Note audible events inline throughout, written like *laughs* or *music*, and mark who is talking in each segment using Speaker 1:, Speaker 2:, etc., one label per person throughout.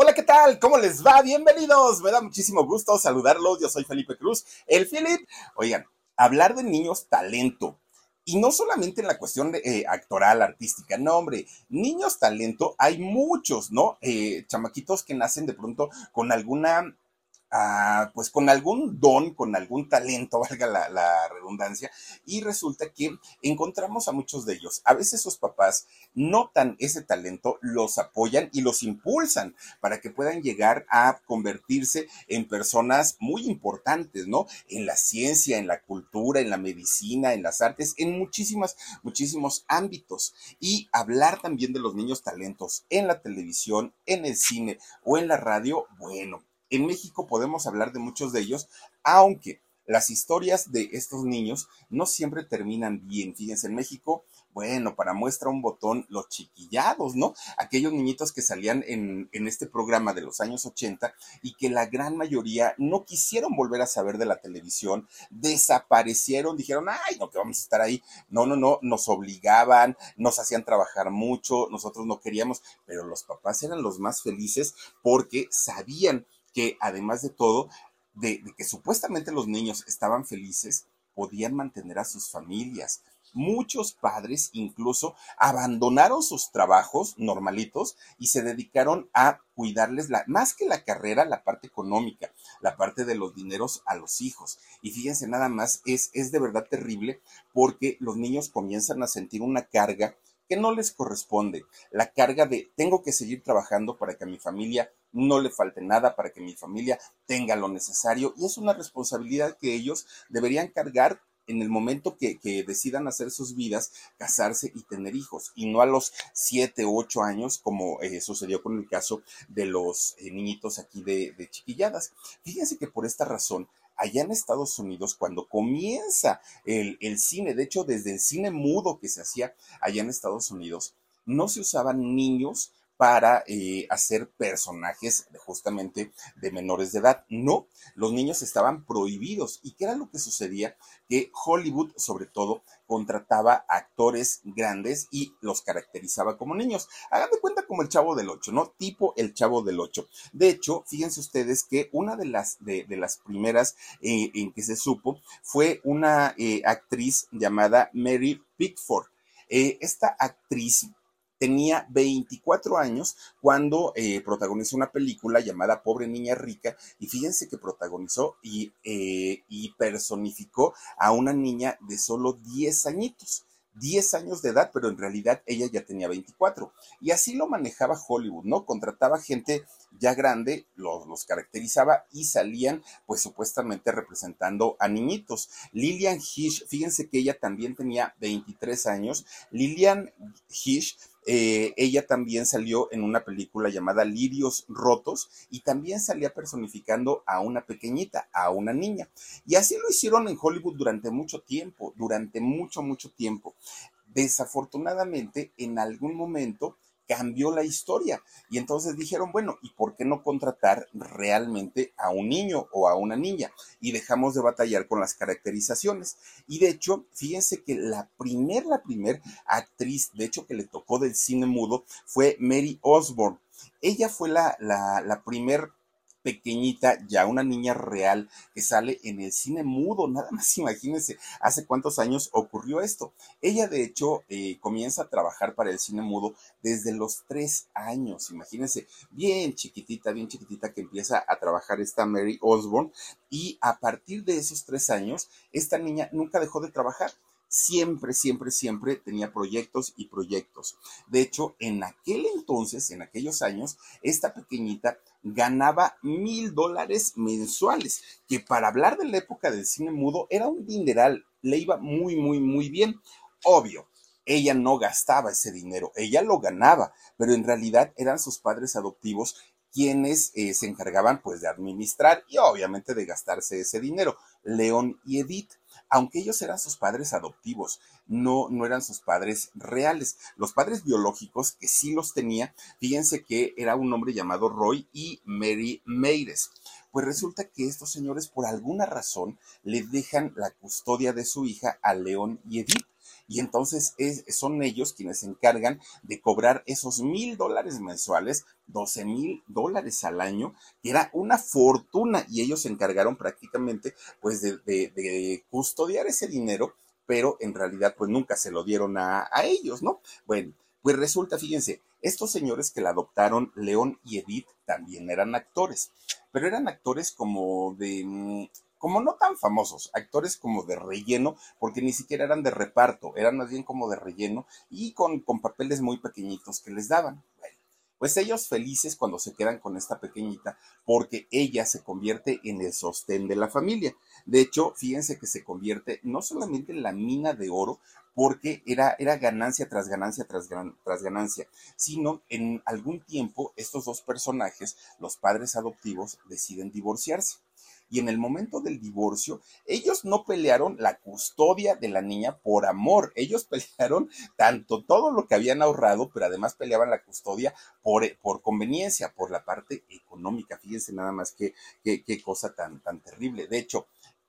Speaker 1: Hola, ¿qué tal? ¿Cómo les va? Bienvenidos. Me da muchísimo gusto saludarlos. Yo soy Felipe Cruz, el Philip. Oigan, hablar de niños talento. Y no solamente en la cuestión de, eh, actoral, artística, no, hombre, niños talento, hay muchos, ¿no? Eh, chamaquitos que nacen de pronto con alguna pues con algún don, con algún talento, *laughs* valga la, redundancia, y resulta que encontramos a muchos de ellos. A veces sus papás notan ese talento, los apoyan y los impulsan para que puedan llegar a convertirse en personas muy importantes, ¿no? En la ciencia, en la cultura, en la medicina, en las artes, en muchísimas, muchísimos ámbitos. Y hablar también de los niños talentos en la televisión, en el cine o en la radio, bueno, en México podemos hablar de muchos de ellos, aunque las historias de estos niños no siempre terminan bien. Fíjense, en México, bueno, para muestra un botón, los chiquillados, ¿no? Aquellos niñitos que salían en, este programa de los años 80 y que la gran mayoría no quisieron volver a saber de la televisión, desaparecieron, dijeron, ay, no, que vamos a estar ahí. No, no, no, nos obligaban, nos hacían trabajar mucho, nosotros no queríamos, pero los papás eran los más felices porque sabían que además de todo, de, que supuestamente los niños estaban felices, podían mantener a sus familias. Muchos padres incluso abandonaron sus trabajos normalitos y se dedicaron a cuidarles la, más que la carrera, la parte económica, la parte de los dineros a los hijos. Y fíjense nada más, es, es de verdad terrible porque los niños comienzan a sentir una carga que no les corresponde, la carga de tengo que seguir trabajando para que a mi familia no le falte nada, para que mi familia tenga lo necesario y es una responsabilidad que ellos deberían cargar en el momento que, decidan hacer sus vidas, casarse y tener hijos, y no a los siete u ocho años, como eh, sucedió con el caso de los eh, niñitos aquí de, de chiquilladas. Fíjense que por esta razón allá en Estados Unidos, cuando comienza el, cine, de hecho, desde el cine mudo que se hacía allá en Estados Unidos, no se usaban niños para eh, hacer personajes justamente de menores de edad. No, los niños estaban prohibidos. ¿Y qué era lo que sucedía? Que Hollywood, sobre todo, contrataba actores grandes y los caracterizaba como niños. Hagan de cuenta como el chavo del Ocho, ¿no? Tipo el chavo del Ocho. De hecho, fíjense ustedes que una de las, de, las primeras eh, en que se supo fue una eh, actriz llamada Mary Pickford. esta actriz tenía 24 años cuando eh, protagonizó una película llamada Pobre Niña Rica y fíjense que protagonizó y, eh, personificó a una niña de solo 10 añitos. 10 años de edad, pero en realidad ella ya tenía 24. Y así lo manejaba Hollywood, ¿no? Contrataba gente ya grande, los, los, caracterizaba y salían, pues supuestamente representando a niñitos. Lillian Hish, fíjense que ella también tenía 23 años. Lillian Hish eh, ella también salió en una película llamada Lirios Rotos y también salía personificando a una pequeñita, a una niña. Y así lo hicieron en Hollywood durante mucho tiempo, durante mucho, mucho tiempo. Desafortunadamente, en algún momento, cambió la historia. Y entonces dijeron, bueno, ¿y por qué no contratar realmente a un niño o a una niña? Y dejamos de batallar con las caracterizaciones. Y de hecho, fíjense que la primer, la primer actriz, de hecho, que le tocó del cine mudo fue Mary Osborne. Ella fue la, la, la primer pequeñita, ya una niña real que sale en el cine mudo, nada más imagínense, hace cuántos años ocurrió esto. Ella de hecho eh, comienza a trabajar para el cine mudo desde los tres años, imagínense, bien chiquitita, bien chiquitita que empieza a trabajar esta Mary Osborne y a partir de esos tres años, esta niña nunca dejó de trabajar siempre, siempre, siempre tenía proyectos y proyectos. De hecho, en aquel entonces, en aquellos años, esta pequeñita ganaba mil dólares mensuales, que para hablar de la época del cine mudo era un dineral, le iba muy, muy, muy bien. Obvio, ella no gastaba ese dinero, ella lo ganaba, pero en realidad eran sus padres adoptivos quienes eh, se encargaban pues de administrar y obviamente de gastarse ese dinero, León y Edith aunque ellos eran sus padres adoptivos, no, no eran sus padres reales. Los padres biológicos, que sí los tenía, fíjense que era un hombre llamado Roy y Mary Meires. Pues resulta que estos señores, por alguna razón, le dejan la custodia de su hija a León y Edith y entonces son ellos quienes se encargan de cobrar esos mil dólares mensuales, 12 mil dólares al año, que era una fortuna y ellos se encargaron prácticamente pues de, custodiar ese dinero, pero en realidad pues nunca se lo dieron a, a ellos, ¿no? Bueno, pues resulta, fíjense, estos señores que la adoptaron, León y Edith, también eran actores, pero eran actores como de mm, como no tan famosos, actores como de relleno, porque ni siquiera eran de reparto, eran más bien como de relleno y con, con papeles muy pequeñitos que les daban. Bueno, pues ellos felices cuando se quedan con esta pequeñita, porque ella se convierte en el sostén de la familia. De hecho, fíjense que se convierte no solamente en la mina de oro, porque era, era ganancia tras ganancia tras, tras ganancia, sino en algún tiempo estos dos personajes, los padres adoptivos, deciden divorciarse y en el momento del divorcio, ellos no pelearon la custodia de la niña por amor, ellos *laughs* pelearon tanto todo lo que habían ahorrado, pero además peleaban la custodia por, por conveniencia, por la parte económica. Fíjense nada más qué, qué, cosa tan, tan terrible. De hecho,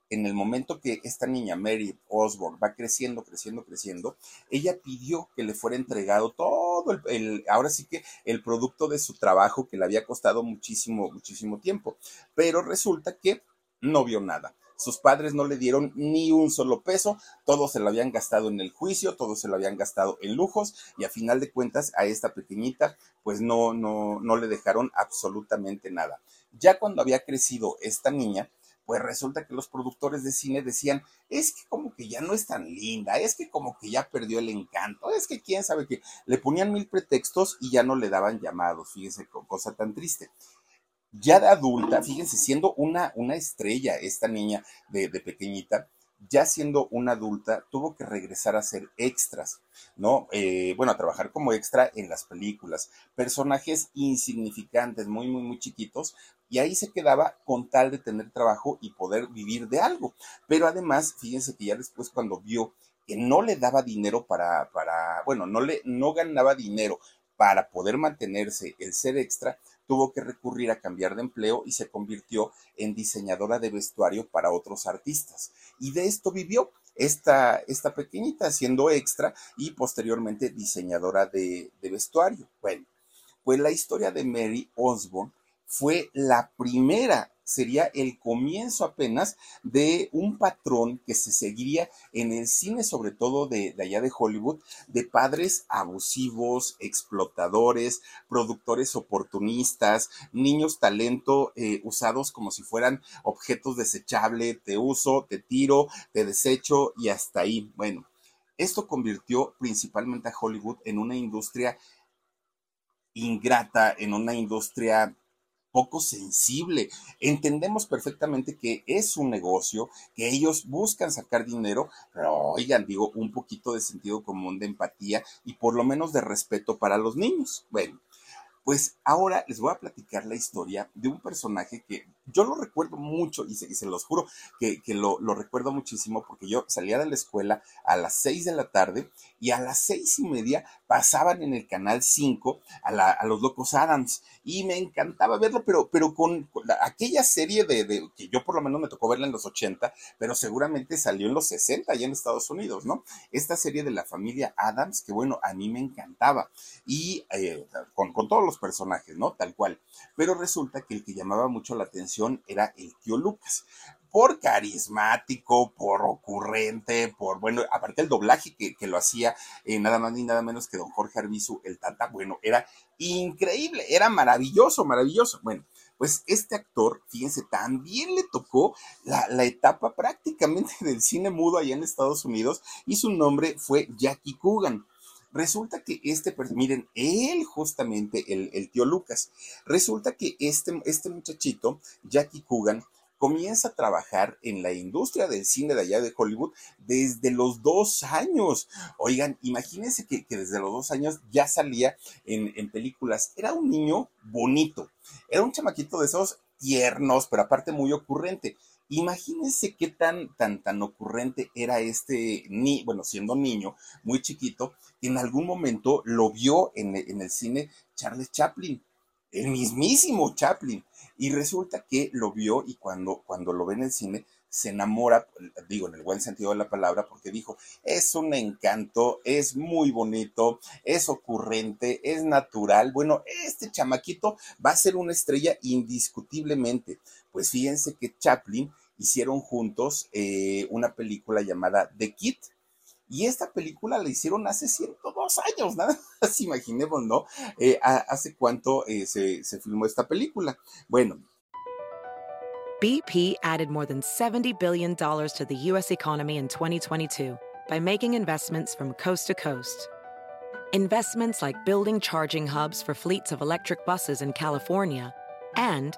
Speaker 1: en el momento que esta niña, Mary Osborne, va creciendo, creciendo, creciendo, ella pidió que le fuera entregado todo el, el, ahora sí que el producto de su trabajo que le había costado muchísimo, muchísimo tiempo. Pero resulta que no vio nada. Sus padres no le dieron ni un solo peso, todo se lo habían gastado en el juicio, todo se lo habían gastado en lujos y a final de cuentas a esta pequeñita pues no, no, no le dejaron absolutamente nada. Ya cuando había crecido esta niña, pues resulta que los productores de cine decían, es que como que ya no es tan linda, es que como que ya perdió el encanto, es que quién sabe que le ponían mil pretextos y ya no le daban llamados, fíjese, cosa tan triste. Ya de adulta, fíjense, siendo una, una estrella esta niña de, pequeñita, ya siendo una adulta, tuvo que regresar a ser extras, ¿no? Eh, bueno, a trabajar como extra en las películas, personajes insignificantes, muy, muy, muy chiquitos, y ahí se quedaba con tal de tener trabajo y poder vivir de algo. Pero además, fíjense que ya después cuando vio que no le daba dinero para, para, bueno, no le, no ganaba dinero para poder mantenerse el ser extra, tuvo que recurrir a cambiar de empleo y se convirtió en diseñadora de vestuario para otros artistas. Y de esto vivió esta, esta pequeñita siendo extra y posteriormente diseñadora de, de vestuario. Bueno, pues la historia de Mary Osborne fue la primera sería el comienzo apenas de un patrón que se seguiría en el cine, sobre todo de, allá de Hollywood, de padres abusivos, explotadores, productores oportunistas, niños talento eh, usados como si fueran objetos desechables, te uso, te tiro, te desecho y hasta ahí. Bueno, esto convirtió principalmente a Hollywood en una industria ingrata, en una industria poco sensible. Entendemos perfectamente que es un negocio, que ellos buscan sacar dinero, pero oigan, digo, un poquito de sentido común, de empatía y por lo menos de respeto para los niños. Bueno, pues ahora les voy a platicar la historia de un personaje que yo lo recuerdo mucho y se, los juro que, lo, recuerdo muchísimo porque yo salía de la escuela a las seis de la tarde y a las seis y media pasaban en el canal 5 a, los Locos Adams y me encantaba verlo, pero, pero con, aquella serie de, que yo por lo menos me tocó verla en los 80, pero seguramente salió en los 60 allá en Estados Unidos, ¿no? Esta serie de la familia Adams, que bueno, a mí me encantaba y eh, con todos los personajes, ¿no? Tal cual. Pero resulta que el que llamaba mucho la atención era el tío Lucas por carismático, por ocurrente, por, bueno, aparte el doblaje que, lo hacía eh, nada más ni nada menos que don Jorge Arbizu, el Tata, bueno, era increíble, era maravilloso, maravilloso. Bueno, pues este actor, fíjense, también le tocó la, la, etapa prácticamente *laughs* del cine mudo allá en Estados Unidos y su nombre fue Jackie Coogan. Resulta que este, miren, él justamente, el, el tío Lucas, resulta que este, este muchachito, Jackie Coogan, comienza a trabajar en la industria del cine de allá de Hollywood desde los dos años. Oigan, imagínense que, desde los dos años ya salía en, en, películas. Era un niño bonito, era un chamaquito de esos tiernos, pero aparte muy ocurrente. Imagínense qué tan, tan, tan ocurrente era este, ni, bueno, siendo niño, muy chiquito, en algún momento lo vio en, en el cine Charles Chaplin, el mismísimo Chaplin. Y resulta que lo vio y cuando, cuando lo ve en el cine, se enamora, digo en el buen sentido de la palabra, porque dijo, es un encanto, es muy bonito, es ocurrente, es natural. Bueno, este chamaquito va a ser una estrella indiscutiblemente. Pues fíjense que Chaplin hicieron juntos eh, una película llamada The Kid. Y esta película la hicieron hace 102 años, *laughs* nada más imaginemos, ¿no? Eh, ¿Hace cuánto eh, se, se filmó esta película? Bueno,
Speaker 2: BP added more than $70 billion to the U.S. economy in 2022 by making investments from coast to coast. Investments like building charging hubs for fleets of electric buses in California and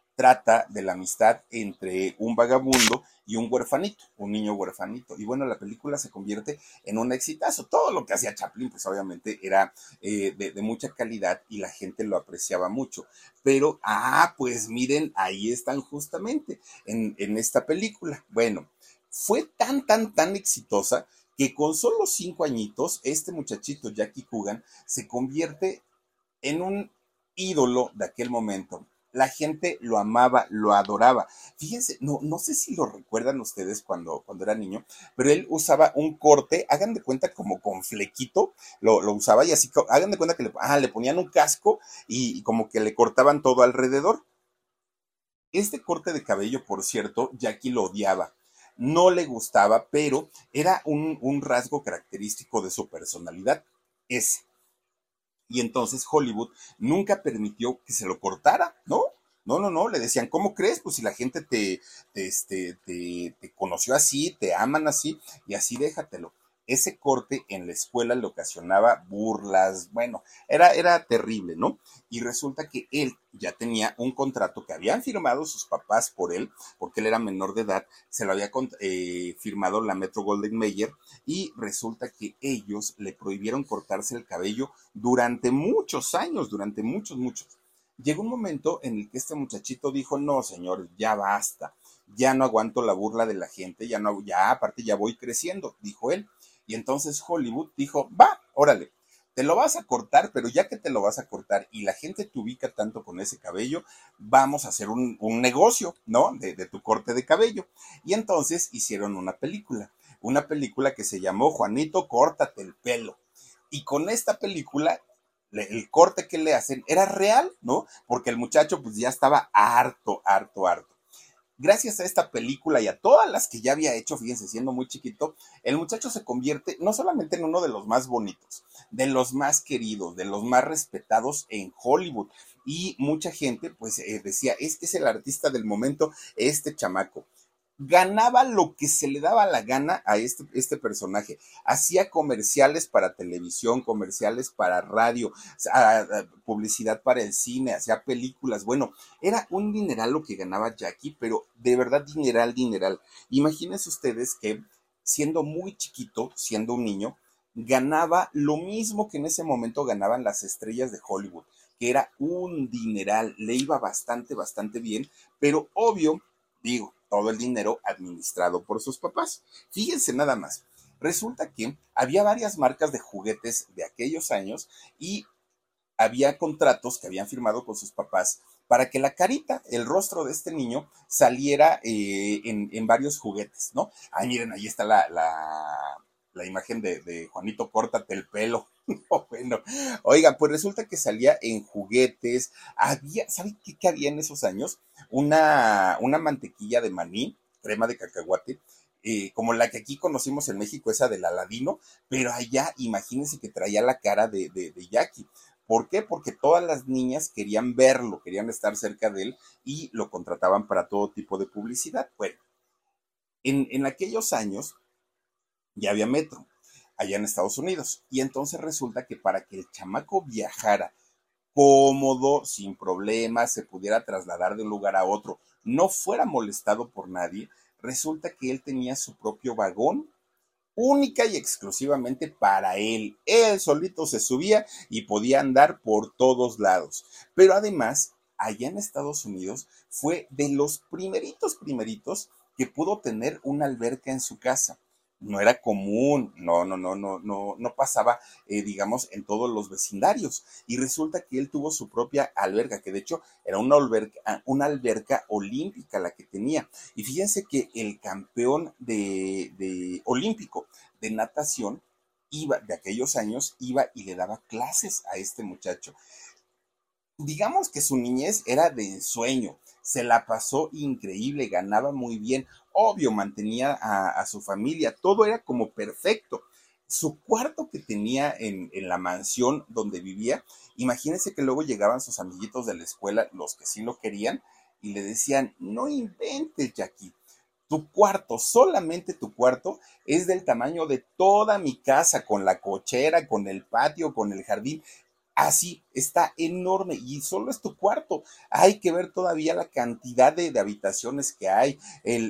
Speaker 1: trata de la amistad entre un vagabundo y un huerfanito, un niño huerfanito. Y bueno, la película se convierte en un exitazo. Todo lo que hacía Chaplin, pues obviamente era eh, de, mucha calidad y la gente lo apreciaba mucho. Pero, ah, pues miren, ahí están justamente en, en esta película. Bueno, fue tan, tan, tan exitosa que con solo cinco añitos, este muchachito, Jackie Coogan, se convierte en un ídolo de aquel momento. La gente lo amaba, lo adoraba. Fíjense, no, no sé si lo recuerdan ustedes cuando, cuando era niño, pero él usaba un corte, hagan de cuenta como con flequito, lo, usaba y así, hagan de cuenta que le, ah, le ponían un casco y, como que le cortaban todo alrededor. Este corte de cabello, por cierto, Jackie lo odiaba no le gustaba, pero era un, un, rasgo característico de su personalidad, ese y entonces Hollywood nunca permitió que se lo cortara, ¿no? No, no, no, le decían, ¿cómo crees? Pues si la gente te, este, te, conoció así, te aman así, y así déjatelo ese corte en la escuela le ocasionaba burlas, bueno, era, era terrible, ¿no? Y resulta que él ya tenía un contrato que habían firmado sus papás por él, porque él era menor de edad, se lo había eh, firmado la Metro Golden Mayer, y resulta que ellos le prohibieron cortarse el cabello durante muchos años, durante muchos, muchos. Llegó un momento en el que este muchachito dijo, no, señores, ya basta, ya no aguanto la burla de la gente, ya no, ya aparte ya voy creciendo, dijo él y entonces Hollywood dijo, va, órale, te lo vas a cortar, pero ya que te lo vas a cortar y la gente te ubica tanto con ese cabello, vamos a hacer un, negocio, ¿no? De, de, tu corte de cabello. Y entonces hicieron una película, una película que se llamó Juanito, córtate el pelo. Y con esta película, el corte que le hacen era real, ¿no? Porque el muchacho pues ya estaba harto, harto, harto gracias a esta película y a todas las que ya había hecho, fíjense, siendo muy chiquito, el muchacho se convierte no solamente en uno de los más bonitos, de los más queridos, de los más respetados en Hollywood. Y mucha gente pues eh, decía, es que es el artista del momento, este chamaco. Ganaba lo que se le daba la gana a este, este personaje. Hacía comerciales para televisión, comerciales para radio, publicidad para el cine, hacía películas. Bueno, era un dineral lo que ganaba Jackie, pero de verdad dineral, dineral. Imagínense ustedes que siendo muy chiquito, siendo un niño, ganaba lo mismo que en ese momento ganaban las estrellas de Hollywood, que era un dineral, le iba bastante, bastante bien, pero obvio, digo, todo el dinero administrado por sus papás. Fíjense nada más. Resulta que había varias marcas de juguetes de aquellos años y había contratos que habían firmado con sus papás para que la carita, el rostro de este niño saliera eh, en, varios juguetes, ¿no? Ay, miren, ahí está la, la, imagen de, Juanito, córtate el pelo. *laughs* bueno, oiga, pues resulta que salía en juguetes, había, ¿saben qué, había en esos años? Una, una mantequilla de maní, crema de cacahuate, eh, como la que aquí conocimos en México, esa del Aladino, pero allá imagínense que traía la cara de, de, de Jackie. ¿Por qué? Porque todas las niñas querían verlo, querían estar cerca de él y lo contrataban para todo tipo de publicidad. Bueno, en, en aquellos años ya había metro allá en Estados Unidos y entonces resulta que para que el chamaco viajara cómodo, sin problemas, se pudiera trasladar de un lugar a otro, no fuera molestado por nadie, resulta que él tenía su propio vagón única y exclusivamente para él. Él solito se subía y podía andar por todos lados. Pero además, allá en Estados Unidos fue de los primeritos, primeritos que pudo tener una alberca en su casa no era común, no, no, no, no, no, no pasaba, eh, digamos, en todos los vecindarios. Y resulta que él tuvo su propia alberca, que de hecho era una alberca, ah, una alberca olímpica la que tenía. Y fíjense que el campeón de, de olímpico de natación iba, de aquellos años, iba y le daba clases a este muchacho. Digamos que su niñez era de ensueño, se la pasó increíble, ganaba muy bien, obvio, mantenía a, su familia, todo era como perfecto. Su cuarto que tenía en, la mansión donde vivía, imagínense que luego llegaban sus amiguitos de la escuela, los que sí lo querían, y le decían, no inventes, Jackie, tu cuarto, solamente tu cuarto, es del tamaño de toda mi casa, con la cochera, con el patio, con el jardín. Así, está enorme y solo es tu cuarto. Hay que ver todavía la cantidad de, habitaciones que hay,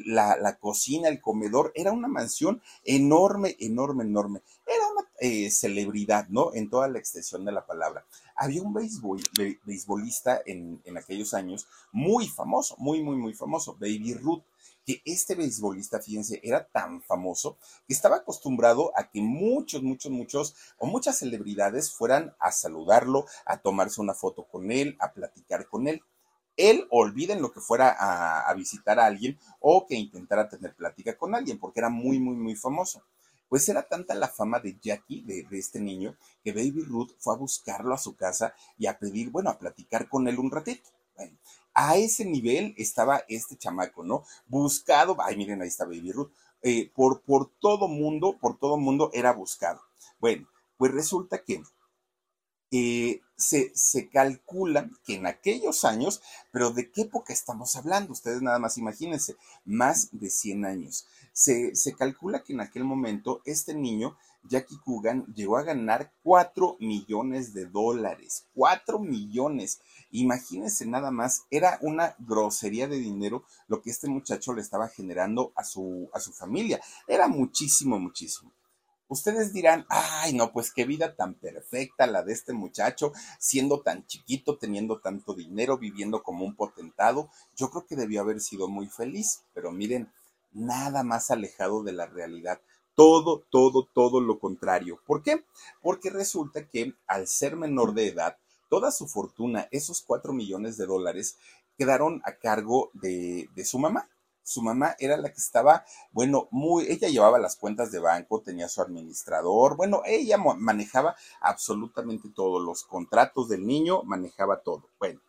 Speaker 1: la, cocina, el comedor. Era una mansión enorme, enorme, enorme. Era una eh, celebridad, ¿no? En toda la extensión de la palabra. Había un beisbolista en, aquellos años muy famoso, muy, muy, muy famoso, Baby Ruth que este beisbolista, fíjense, era tan famoso que estaba acostumbrado a que muchos, muchos, muchos o muchas celebridades fueran a saludarlo, a tomarse una foto con él, a platicar con él. Él, olviden lo que fuera a, visitar a alguien o que intentara tener plática con alguien, porque era muy, muy, muy famoso. Pues era tanta la fama de Jackie, de, de, este niño, que Baby Ruth fue a buscarlo a su casa y a pedir, bueno, a platicar con él un ratito. A ese nivel estaba este chamaco, ¿no? Buscado, ay, miren, ahí está Baby Ruth, eh, por, por todo mundo, por todo mundo era buscado. Bueno, pues resulta que eh, se, se, calcula que en aquellos años, pero ¿de qué época estamos hablando? Ustedes nada más imagínense, más de 100 años. Se, se calcula que en aquel momento este niño Jackie Coogan llegó a ganar 4 millones de dólares. 4 millones. Imagínense nada más, era una grosería de dinero lo que este muchacho le estaba generando a su, a su familia. Era muchísimo, muchísimo. Ustedes dirán, ay, no, pues qué vida tan perfecta la de este muchacho, siendo tan chiquito, teniendo tanto dinero, viviendo como un potentado. Yo creo que debió haber sido muy feliz, pero miren, nada más alejado de la realidad todo, todo, todo lo contrario. ¿Por qué? Porque resulta que al ser menor de edad, toda su fortuna, esos cuatro millones de dólares, quedaron a cargo de, de su mamá. Su mamá era la que estaba, bueno, muy, ella llevaba las cuentas de banco, tenía su administrador, bueno, ella manejaba absolutamente todos los contratos del niño, manejaba todo. Bueno,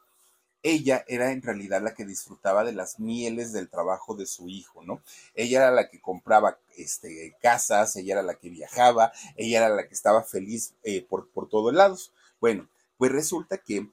Speaker 1: ella era en realidad la que disfrutaba de las mieles del trabajo de su hijo, ¿no? Ella era la que compraba este, casas, ella era la que viajaba, ella era la que estaba feliz eh, por, por todos lados. Bueno, pues resulta que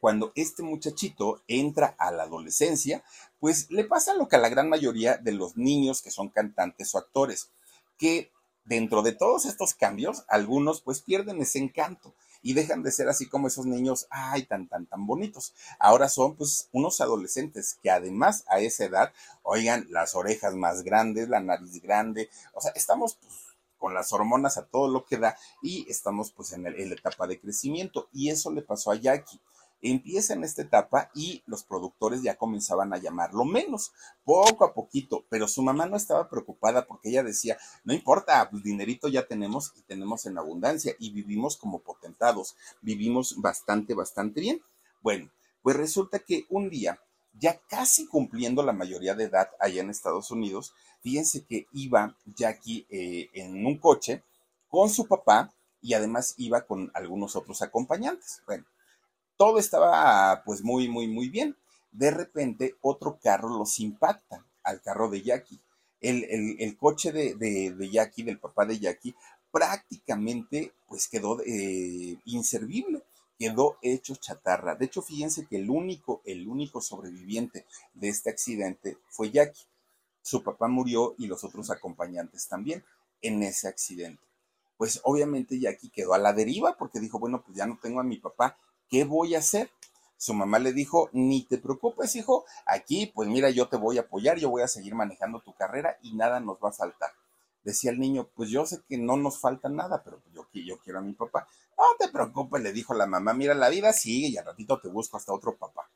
Speaker 1: cuando este muchachito entra a la adolescencia, Pues le pasa lo que a la gran mayoría de los niños que son cantantes o actores, que dentro de todos estos cambios, algunos pues pierden ese encanto y dejan de ser así como esos niños, ay, tan, tan, tan bonitos. Ahora son pues unos adolescentes que además a esa edad, oigan, las orejas más grandes, la nariz grande, o sea, estamos pues, con las hormonas a todo lo que da y estamos pues en, en la etapa de crecimiento y eso le pasó a Jackie empieza en esta etapa y los productores ya comenzaban a llamarlo menos, poco a poquito, pero su mamá no estaba preocupada porque ella decía, no importa, pues dinerito ya tenemos y tenemos en abundancia y vivimos como potentados, vivimos bastante, bastante bien. Bueno, pues resulta que un día, ya casi cumpliendo la mayoría de edad allá en Estados Unidos, fíjense que iba Jackie eh, en un coche con su papá y además iba con algunos otros acompañantes. Bueno, todo estaba pues muy, muy, muy bien. De repente otro carro los impacta al carro de Jackie. El, coche de, de, Jackie, del papá de Jackie, prácticamente pues quedó eh, inservible, quedó hecho chatarra. De hecho, fíjense que el único, el único sobreviviente de este accidente fue Jackie. Su papá murió y los otros acompañantes también en ese accidente. Pues obviamente Jackie quedó a la deriva porque dijo, bueno, pues ya no tengo a mi papá ¿qué voy a hacer? Su mamá le dijo, ni te preocupes, hijo, aquí, pues mira, yo te voy a apoyar, yo voy a seguir manejando tu carrera y nada nos va a faltar. Decía el niño, pues yo sé que no nos falta nada, pero yo, yo quiero a mi papá. No te preocupes, le dijo la mamá, mira, la vida sigue y al ratito te busco hasta otro papá.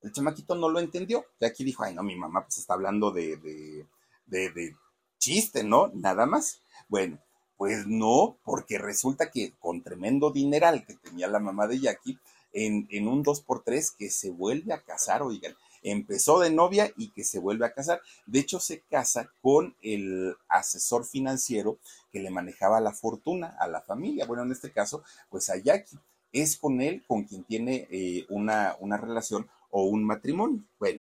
Speaker 1: El chamaquito no lo entendió, y aquí dijo, ay, no, mi mamá pues está hablando de, de, de, de chiste, ¿no? Nada más. Bueno, pues no, porque resulta que con tremendo dineral que tenía la mamá de Jackie, en, un 2x3 que se vuelve a casar, oigan. Empezó de novia y que se vuelve a casar. De hecho, se casa con el asesor financiero que le manejaba la fortuna a la familia. Bueno, en este caso, pues a Jackie. Es con él con quien tiene eh, una, una relación o un matrimonio. Bueno.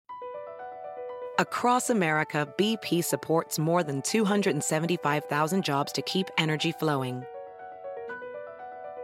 Speaker 2: Across America, BP supports more than 275,000 jobs to keep energy flowing.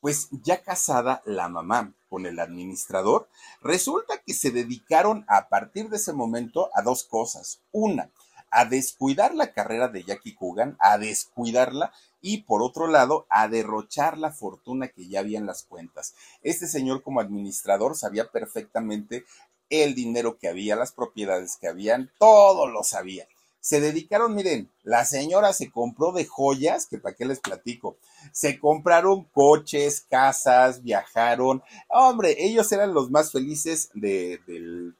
Speaker 1: Pues ya casada la mamá con el administrador, resulta que se dedicaron a partir de ese momento a dos cosas. Una, a descuidar la carrera de Jackie Coogan, a descuidarla y por otro lado a derrochar la fortuna que ya había en las cuentas. Este señor como administrador sabía perfectamente el dinero que había, las propiedades que habían, todo lo sabía se dedicaron, miren, la señora se compró de joyas, que para qué les platico, se compraron coches, casas, viajaron, hombre, ellos eran los más felices del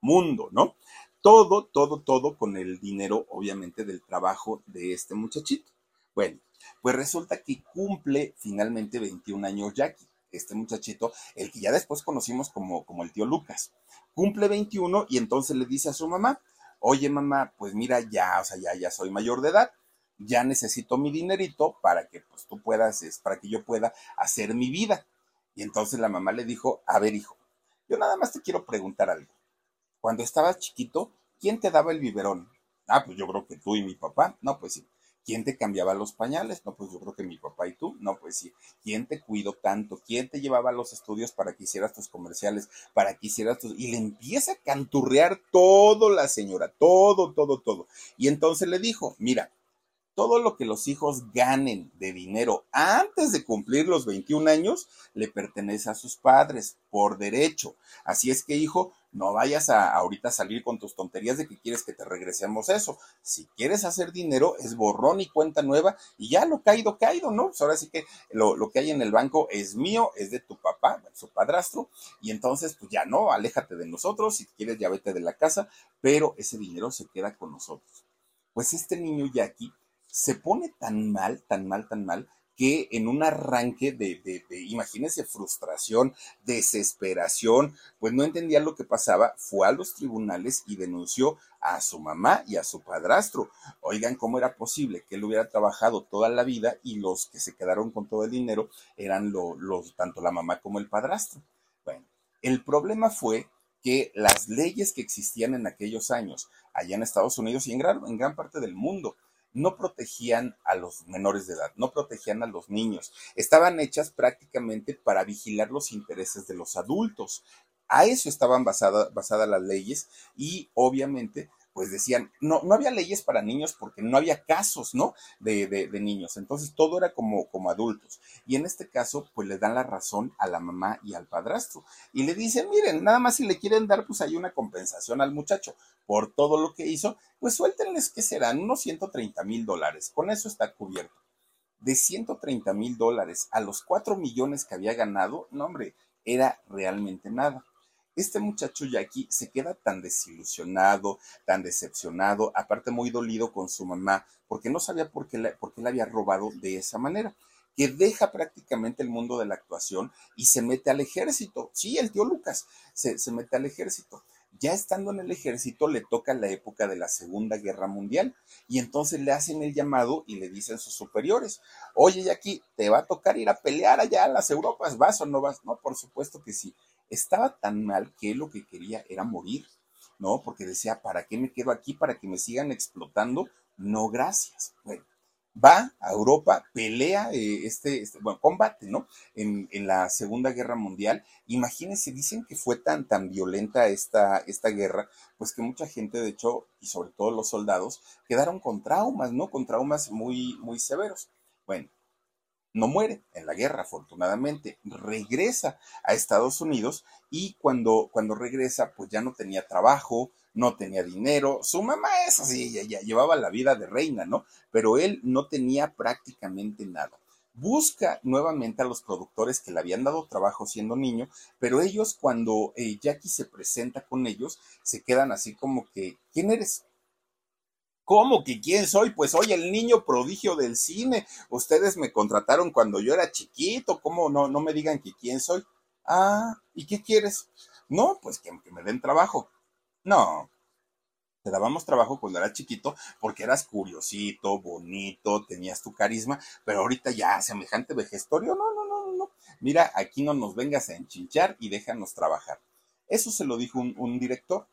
Speaker 1: mundo, ¿no? Todo, todo, todo con el dinero, obviamente, del trabajo de este muchachito. Bueno, pues resulta que cumple finalmente 21 años Jackie, este muchachito, el que ya después conocimos como, como el tío Lucas. Cumple 21 y entonces le dice a su mamá, oye mamá, pues mira, ya, o sea, ya, ya soy mayor de edad, ya necesito mi dinerito para que pues tú puedas, es, para que yo pueda hacer mi vida. Y entonces la mamá le dijo, a ver hijo, yo nada más te quiero preguntar algo. Cuando estabas chiquito, ¿quién te daba el biberón? Ah, pues yo creo que tú y mi papá. No, pues sí. ¿Quién te cambiaba los pañales? No, pues yo creo que mi papá y tú. No, pues sí. ¿Quién te cuidó tanto? ¿Quién te llevaba a los estudios para que hicieras tus comerciales? Para que hicieras tus... Y le empieza a canturrear todo la señora, todo, todo, todo. Y entonces le dijo, mira, todo lo que los hijos ganen de dinero antes de cumplir los 21 años le pertenece a sus padres por derecho. Así es que, hijo, no vayas a ahorita salir con tus tonterías de que quieres que te regresemos eso. Si quieres hacer dinero, es borrón y cuenta nueva y ya lo caído, caído, ¿no? Pues ahora sí que lo, lo que hay en el banco es mío, es de tu papá, su padrastro, y entonces, pues ya no, aléjate de nosotros, si quieres ya vete de la casa, pero ese dinero se queda con nosotros. Pues este niño Jackie se pone tan mal, tan mal, tan mal, que en un arranque de, de, de, imagínense, frustración, desesperación, pues no entendía lo que pasaba, fue a los tribunales y denunció a su mamá y a su padrastro. Oigan, ¿cómo era posible que él hubiera trabajado toda la vida y los que se quedaron con todo el dinero eran los, tanto la mamá como el padrastro? Bueno, el problema fue que las leyes que existían en aquellos años, allá en Estados Unidos y en gran parte del mundo, no protegían a los menores de edad, no protegían a los niños. Estaban hechas prácticamente para vigilar los intereses de los adultos. A eso estaban basadas las leyes y obviamente pues decían, no, no había leyes para niños porque no había casos, ¿no? De, de, de, niños. Entonces todo era como, como adultos. Y en este caso, pues le dan la razón a la mamá y al padrastro. Y le dicen, miren, nada más si le quieren dar, pues hay una compensación al muchacho por todo lo que hizo, pues suéltenles que serán unos 130 mil dólares. Con eso está cubierto. De 130 mil dólares a los 4 millones que había ganado, no hombre, era realmente nada este muchacho Jackie se queda tan desilusionado, tan decepcionado, aparte muy dolido con su mamá, porque no sabía por qué, la, por qué la había robado de esa manera, que deja prácticamente el mundo de la actuación y se mete al ejército. Sí, el tío Lucas se, mete al ejército. Ya estando en el ejército le toca la época de la Segunda Guerra Mundial y entonces le hacen el llamado y le dicen sus superiores, oye Jackie, te va a tocar ir a pelear allá a las Europas, ¿vas o no vas? No, por supuesto que sí estaba tan mal que él lo que quería era morir, ¿no? Porque decía, ¿para qué me quedo aquí? ¿Para que me sigan explotando? No, gracias. Bueno, va a Europa, pelea eh, este, este, bueno, combate, ¿no? En, en, la Segunda Guerra Mundial. Imagínense, dicen que fue tan, tan violenta esta, esta guerra, pues que mucha gente, de hecho, y sobre todo los soldados, quedaron con traumas, ¿no? Con traumas muy, muy severos. Bueno, no muere en la guerra, afortunadamente, regresa a Estados Unidos y cuando, cuando regresa, pues ya no tenía trabajo, no tenía dinero, su mamá es así, ya, ya llevaba la vida de reina, ¿no? Pero él no tenía prácticamente nada. Busca nuevamente a los productores que le habían dado trabajo siendo niño, pero ellos cuando eh, Jackie se presenta con ellos, se quedan así como que, ¿quién eres? ¿Cómo que quién soy? Pues soy el niño prodigio del cine. Ustedes me contrataron cuando yo era chiquito. ¿Cómo no, no me digan que quién soy? Ah, ¿y qué quieres? No, pues que, me den trabajo. No, te dábamos trabajo cuando era chiquito porque eras curiosito, bonito, tenías tu carisma, pero ahorita ya semejante vejestorio, no, no, no, no. Mira, aquí no nos vengas a enchinchar y déjanos trabajar. Eso se lo dijo un director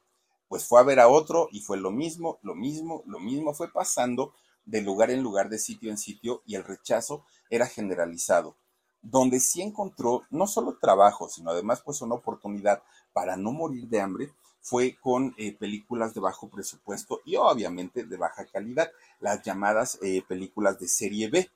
Speaker 1: pues fue a ver a otro y fue lo mismo, lo mismo, lo mismo, fue pasando de lugar en lugar, de sitio en sitio y el rechazo era generalizado. Donde sí encontró no solo trabajo, sino además pues una oportunidad para no morir de hambre, fue con eh, películas de bajo presupuesto y obviamente de baja calidad, las llamadas eh, películas de serie B.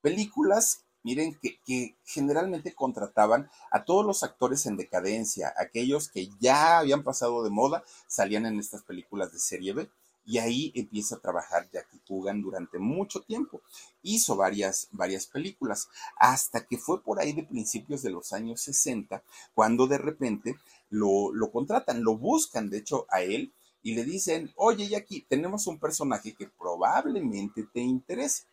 Speaker 1: Películas miren que, generalmente contrataban a todos los actores en decadencia, aquellos que ya habían pasado de moda, salían en estas películas de serie B. Y ahí empieza a trabajar Jackie Coogan durante mucho tiempo. Hizo varias, varias películas, hasta que fue por ahí de principios de los años 60, cuando de repente lo, lo contratan, lo buscan, de hecho, a él, y le dicen, oye Jackie, tenemos un personaje que probablemente te interese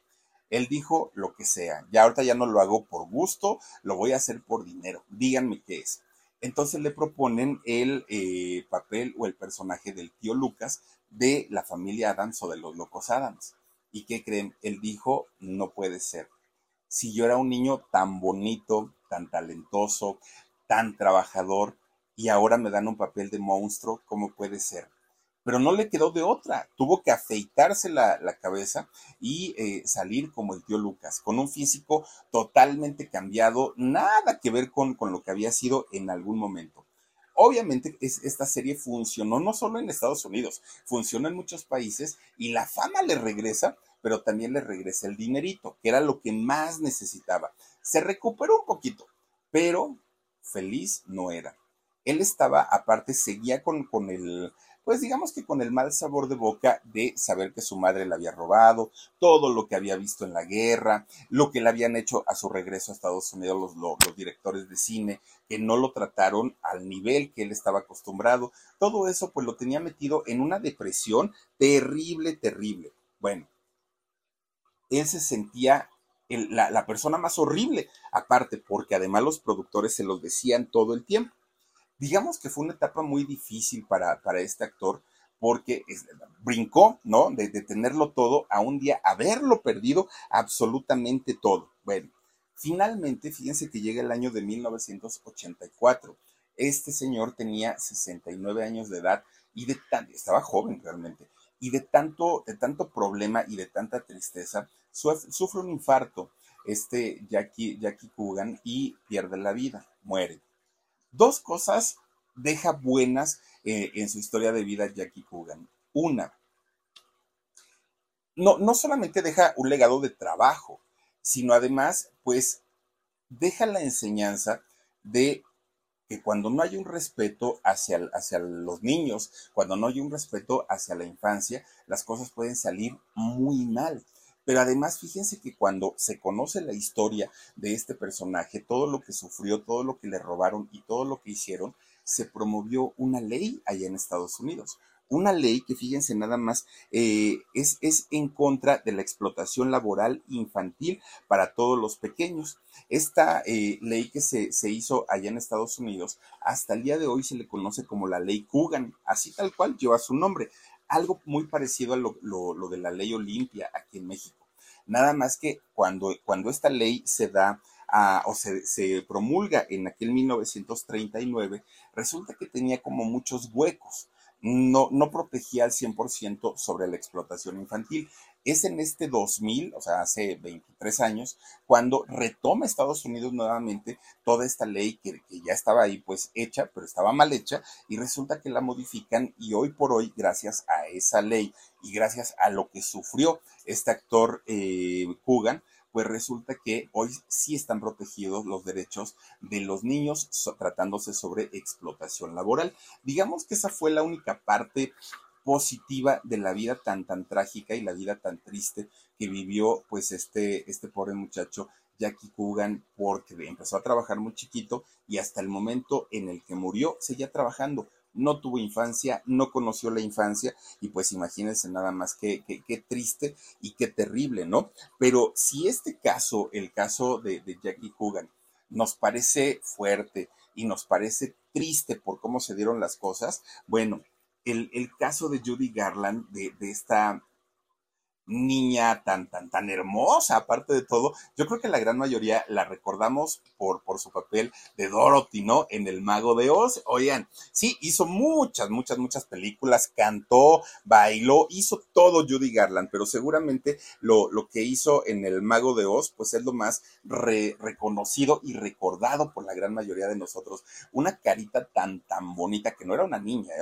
Speaker 1: él dijo lo que sea. Ya ahorita ya no lo hago por gusto, lo voy a hacer por dinero. Díganme qué es. Entonces le proponen el eh, papel o el personaje del tío Lucas de la familia Adams o de los locos Adams. ¿Y qué creen? Él dijo, no puede ser. Si yo era un niño tan bonito, tan talentoso, tan trabajador, y ahora me dan un papel de monstruo, ¿cómo puede ser? Pero no le quedó de otra. Tuvo que afeitarse la, cabeza y eh, salir como el tío Lucas, con un físico totalmente cambiado, nada que ver con, con lo que había sido en algún momento. Obviamente es, esta serie funcionó no solo en Estados Unidos, funcionó en muchos países y la fama le regresa, pero también le regresa el dinerito, que era lo que más necesitaba. Se recuperó un poquito, pero feliz no era. Él estaba, aparte, seguía con, con el, pues digamos que con el mal sabor de boca de saber que su madre la había robado, todo lo que había visto en la guerra, lo que le habían hecho a su regreso a Estados Unidos los, directores de cine, que no lo trataron al nivel que él estaba acostumbrado, todo eso pues lo tenía metido en una depresión terrible, terrible. Bueno, él se sentía la, persona más horrible, aparte porque además los productores se los decían todo el tiempo. Digamos que fue una etapa muy difícil para, para este actor porque brincó, ¿no? De, tenerlo todo a un día haberlo perdido absolutamente todo. Bueno, finalmente, fíjense que llega el año de 1984. Este señor tenía 69 años de edad y de estaba joven realmente, y de tanto, de tanto problema y de tanta tristeza, sufre un infarto este Jackie, Jackie Coogan y pierde la vida, muere. Dos cosas deja buenas eh, en su historia de vida Jackie Coogan. Una, no, no solamente deja un legado de trabajo, sino además, pues, deja la enseñanza de que cuando no hay un respeto hacia, hacia los niños, cuando no hay un respeto hacia la infancia, las cosas pueden salir muy mal. Pero además, fíjense que cuando se conoce la historia de este personaje, todo lo que sufrió, todo lo que le robaron y todo lo que hicieron, se promovió una ley allá en Estados Unidos una ley que fíjense nada más eh, es, es, en contra de la explotación laboral infantil para todos los pequeños. Esta eh, ley que se, se, hizo allá en Estados Unidos, hasta el día de hoy se le conoce como la ley Coogan, así tal cual lleva su nombre, algo muy parecido a lo, lo, de la ley Olimpia aquí en México. Nada más que cuando, cuando esta ley se da a, o se, se promulga en aquel 1939, resulta que tenía como muchos huecos no, no protegía al 100% sobre la explotación infantil. Es en este 2000, o sea, hace 23 años, cuando retoma Estados Unidos nuevamente toda esta ley que, ya estaba ahí pues hecha, pero estaba mal hecha, y resulta que la modifican y hoy por hoy, gracias a esa ley y gracias a lo que sufrió este actor eh, pues resulta que hoy sí están protegidos los derechos de los niños tratándose sobre explotación laboral. Digamos que esa fue la única parte positiva de la vida tan tan trágica y la vida tan triste que vivió pues este este pobre muchacho Jackie Coogan porque empezó a trabajar muy chiquito y hasta el momento en el que murió seguía trabajando no tuvo infancia, no conoció la infancia y pues imagínense nada más qué, qué, triste y qué terrible, ¿no? Pero si este caso, el caso de, Jackie Coogan, nos parece fuerte y nos parece triste por cómo se dieron las cosas, bueno, el, caso de Judy Garland, de, de esta niña tan, tan, tan hermosa, aparte de todo. Yo creo que la gran mayoría la recordamos por, por su papel de Dorothy, ¿no? En El Mago de Oz. Oigan, sí, hizo muchas, muchas, muchas películas, cantó, bailó, hizo todo Judy Garland, pero seguramente lo, lo que hizo en El Mago de Oz, pues es lo más reconocido y recordado por la gran mayoría de nosotros. Una carita tan, tan bonita que no era una niña, ¿eh?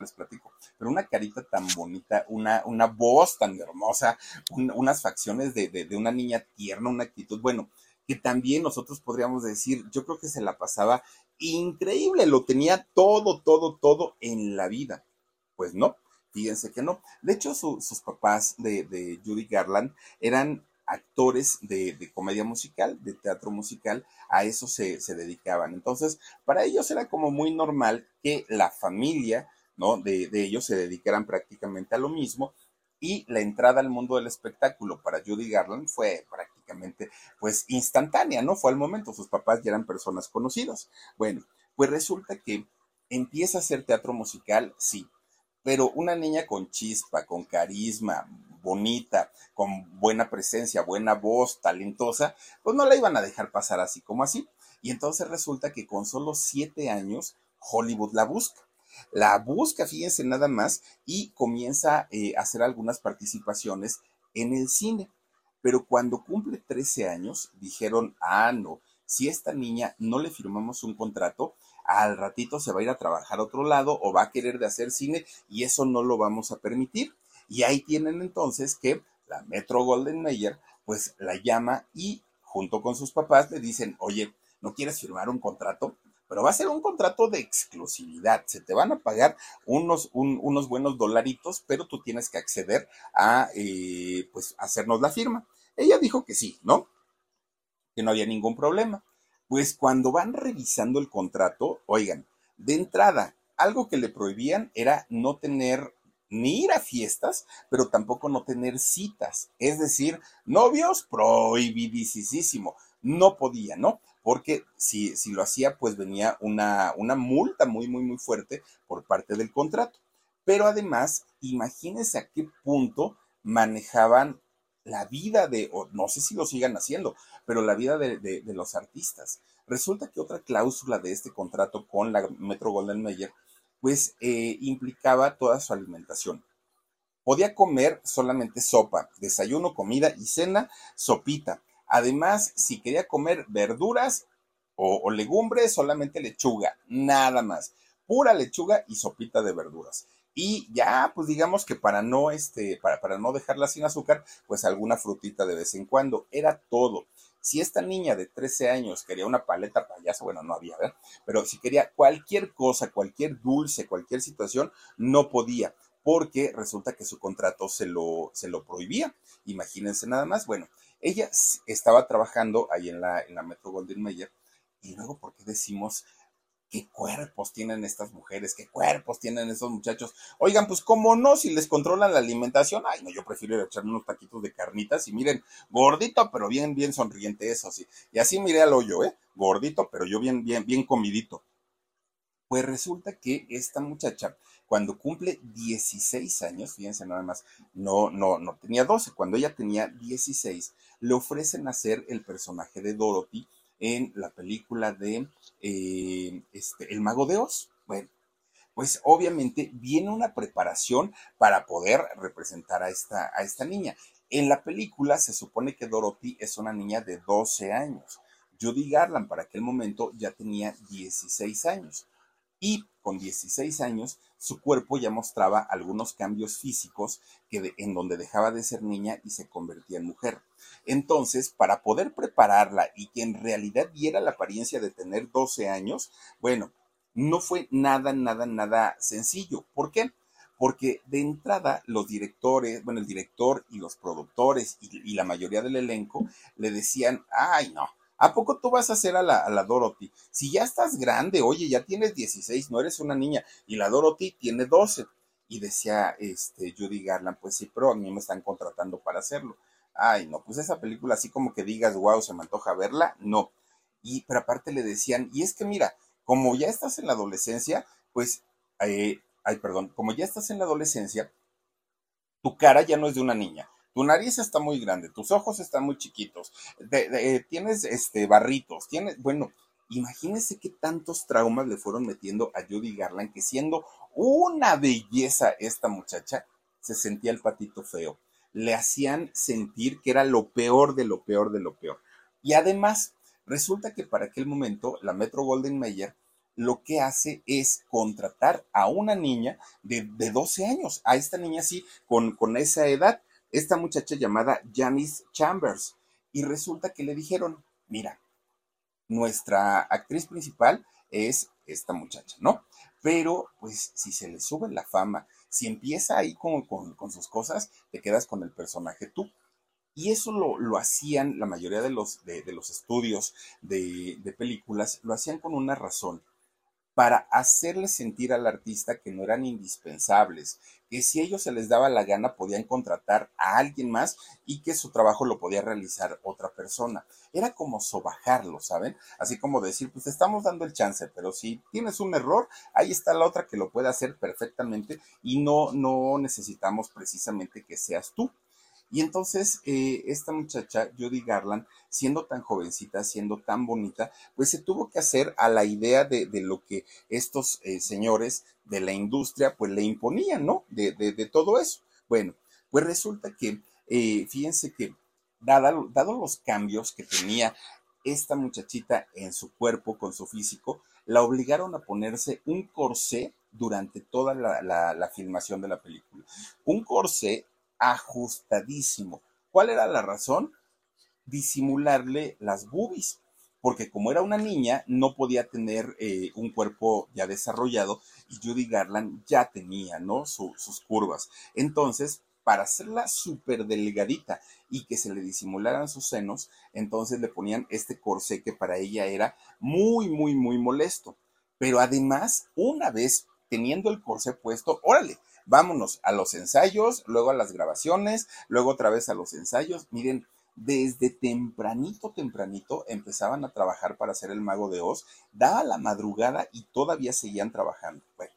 Speaker 1: Les platico, pero una carita tan bonita, una, una voz tan hermosa, unas facciones de, de, una niña tierna, una actitud, bueno, que también nosotros podríamos decir, yo creo que se la pasaba increíble, lo tenía todo, todo, todo en la vida. Pues no, fíjense que no. De hecho, sus papás de, de, Judy Garland eran actores de, de, comedia musical, de teatro musical, a eso se, se dedicaban. Entonces, para ellos era como muy normal que la familia De, ellos se dedicaran prácticamente a lo mismo y la entrada al mundo del espectáculo para Judy Garland fue prácticamente pues instantánea, ¿no? Fue al momento, sus papás ya eran personas conocidas. Bueno, pues resulta que empieza a hacer teatro musical, sí, pero una niña con chispa, con carisma, bonita, con buena presencia, buena voz, talentosa, pues no la iban a dejar pasar así como así. Y entonces resulta que con solo siete años Hollywood la busca la busca, fíjense nada más, y comienza eh, a hacer algunas participaciones en el cine. Pero cuando cumple 13 años, dijeron, ah, no, si esta niña no le firmamos un contrato, al ratito se va a ir a trabajar a otro lado o va a querer de hacer cine y eso no lo vamos a permitir. Y ahí tienen entonces que la Metro Golden Mayer pues la llama y junto con sus papás le dicen, oye, ¿no quieres firmar un contrato? Pero va a ser un contrato de exclusividad. Se te van a pagar unos, unos buenos dolaritos, pero tú tienes que acceder a, eh, pues, hacernos la firma. Ella dijo que sí, ¿no? Que no había ningún problema. Pues cuando van revisando el contrato, oigan, de entrada, algo que le prohibían era no tener ni ir a fiestas, pero tampoco no tener citas. Es decir, novios prohibidísimo. No podía, ¿no? Porque si, si lo hacía, pues venía una, una multa muy, muy, muy fuerte por parte del contrato. Pero además, imagínense a qué punto manejaban la vida de, o no sé si lo sigan haciendo, pero la vida de, de, los artistas. Resulta que otra cláusula de este contrato con la Metro Golden Mayer pues eh, implicaba toda su alimentación. Podía comer solamente sopa, desayuno, comida y cena, sopita. Además, si quería comer verduras o, legumbres, solamente lechuga, nada más. Pura lechuga y sopita de verduras. Y ya, pues digamos que para no, este, para, para no dejarla sin azúcar, pues alguna frutita de vez en cuando. Era todo. Si esta niña de 13 años quería una paleta payaso, bueno, no había, ¿verdad? Pero si quería cualquier cosa, cualquier dulce, cualquier situación, no podía, porque resulta que su contrato se lo, se lo prohibía. Imagínense nada más. Bueno, ella estaba trabajando ahí en la, en la Metro Golden Mayer, y luego, ¿por qué decimos qué cuerpos tienen estas mujeres, qué cuerpos tienen esos muchachos. Oigan, pues cómo no, si les controlan la alimentación, ay, no, yo prefiero echarme unos taquitos de carnitas y miren, gordito, pero bien, bien sonriente eso, sí. Y así miré al hoyo, ¿eh? Gordito, pero yo bien, bien, bien comidito. Pues resulta que esta muchacha, cuando cumple 16 años, fíjense nada más, no, no, no tenía 12, cuando ella tenía 16, le ofrecen hacer el personaje de Dorothy en la película de eh, este, El Mago de Oz. Bueno, pues obviamente viene una preparación para poder representar a esta, a esta niña. En la película se supone que Dorothy es una niña de 12 años. Judy Garland para aquel momento ya tenía 16 años y con 16 años su cuerpo ya mostraba algunos cambios físicos en donde dejaba de ser niña y se convertía en mujer. Entonces, para poder prepararla y que en realidad diera la apariencia de tener 12 años, bueno, no fue nada, nada, nada sencillo. ¿Por qué? Porque de entrada los directores, bueno, el director y los productores y la mayoría del elenco le decían, ay, no, ¿A poco tú vas a hacer a la, a Dorothy? Si ya estás grande, oye, ya tienes 16, no eres una niña, y la Dorothy tiene 12. Y decía este, Judy Garland, pues sí, pero a mí me están contratando para hacerlo. Ay, no, pues esa película así como que digas, wow, se me antoja verla, no. Y pero aparte le decían, y es que mira, como ya estás en la adolescencia, pues, eh, ay, perdón, como ya estás en la adolescencia, tu cara ya no es de una niña, tu nariz está muy grande, tus ojos están muy chiquitos, eh, tienes este, barritos, tienes, bueno, imagínese qué tantos traumas le fueron metiendo a Judy Garland que siendo una belleza esta muchacha, se sentía el patito feo. Le hacían sentir que era lo peor de lo peor de lo peor. Y además, resulta que para aquel momento la Metro Golden Mayer lo que hace es contratar a una niña de, de 12 años, a esta niña así, con, con esa edad, esta muchacha llamada Janice Chambers. Y resulta que le dijeron, mira, nuestra actriz principal es esta muchacha, ¿no? Pero pues si se le sube la fama, si empieza ahí con, con, sus cosas, te quedas con el personaje tú. Y eso lo, lo hacían la mayoría de los, de, los estudios de, de películas, lo hacían con una razón para hacerle sentir al artista que no eran indispensables, que si ellos se les daba la gana podían contratar a alguien más y que su trabajo lo podía realizar otra persona. Era como sobajarlo, ¿saben? Así como decir, pues te estamos dando el chance, pero si tienes un error, ahí está la otra que lo puede hacer perfectamente y no, no necesitamos precisamente que seas tú. Y entonces eh, esta muchacha, Judy Garland, siendo tan jovencita, siendo tan bonita, pues se tuvo que hacer a la idea de, lo que estos eh, señores de la industria pues le imponían, ¿no? De, de, todo eso. Bueno, pues resulta que, eh, fíjense que dado, los cambios que tenía esta muchachita en su cuerpo, con su físico, la obligaron a ponerse un corsé durante toda la, la filmación de la película. Un corsé ajustadísimo. ¿Cuál era la razón? disimularle las boobies, porque como era una niña, no podía tener eh, un cuerpo ya desarrollado y Judy Garland ya tenía, ¿no? sus curvas. Entonces, para hacerla súper delgadita y que se le disimularan sus senos, entonces le ponían este corsé que para ella era muy, muy, muy molesto. Pero además, una vez teniendo el corsé puesto, órale, vámonos a los ensayos, luego a las grabaciones, luego otra vez a los ensayos. Miren, desde tempranito, tempranito empezaban a trabajar para hacer el mago de Oz, daba la madrugada y todavía seguían trabajando. Bueno,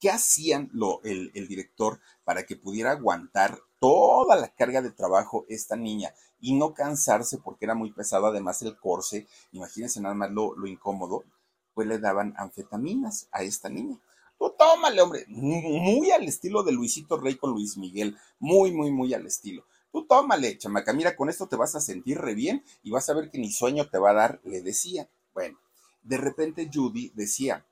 Speaker 1: ¿qué hacían lo, el, director para que pudiera aguantar toda la carga de trabajo esta niña y no cansarse porque era muy pesado, además el corse, imagínense nada más lo incómodo, pues le daban anfetaminas a esta niña. Tú tómale, hombre, muy al estilo de Luisito Rey con Luis Miguel, muy, muy, muy al estilo. Tú tómale, chamaca, mira, con esto te vas a sentir re bien y vas a ver que ni sueño te va a dar, le decía. Bueno, de repente Judy decía,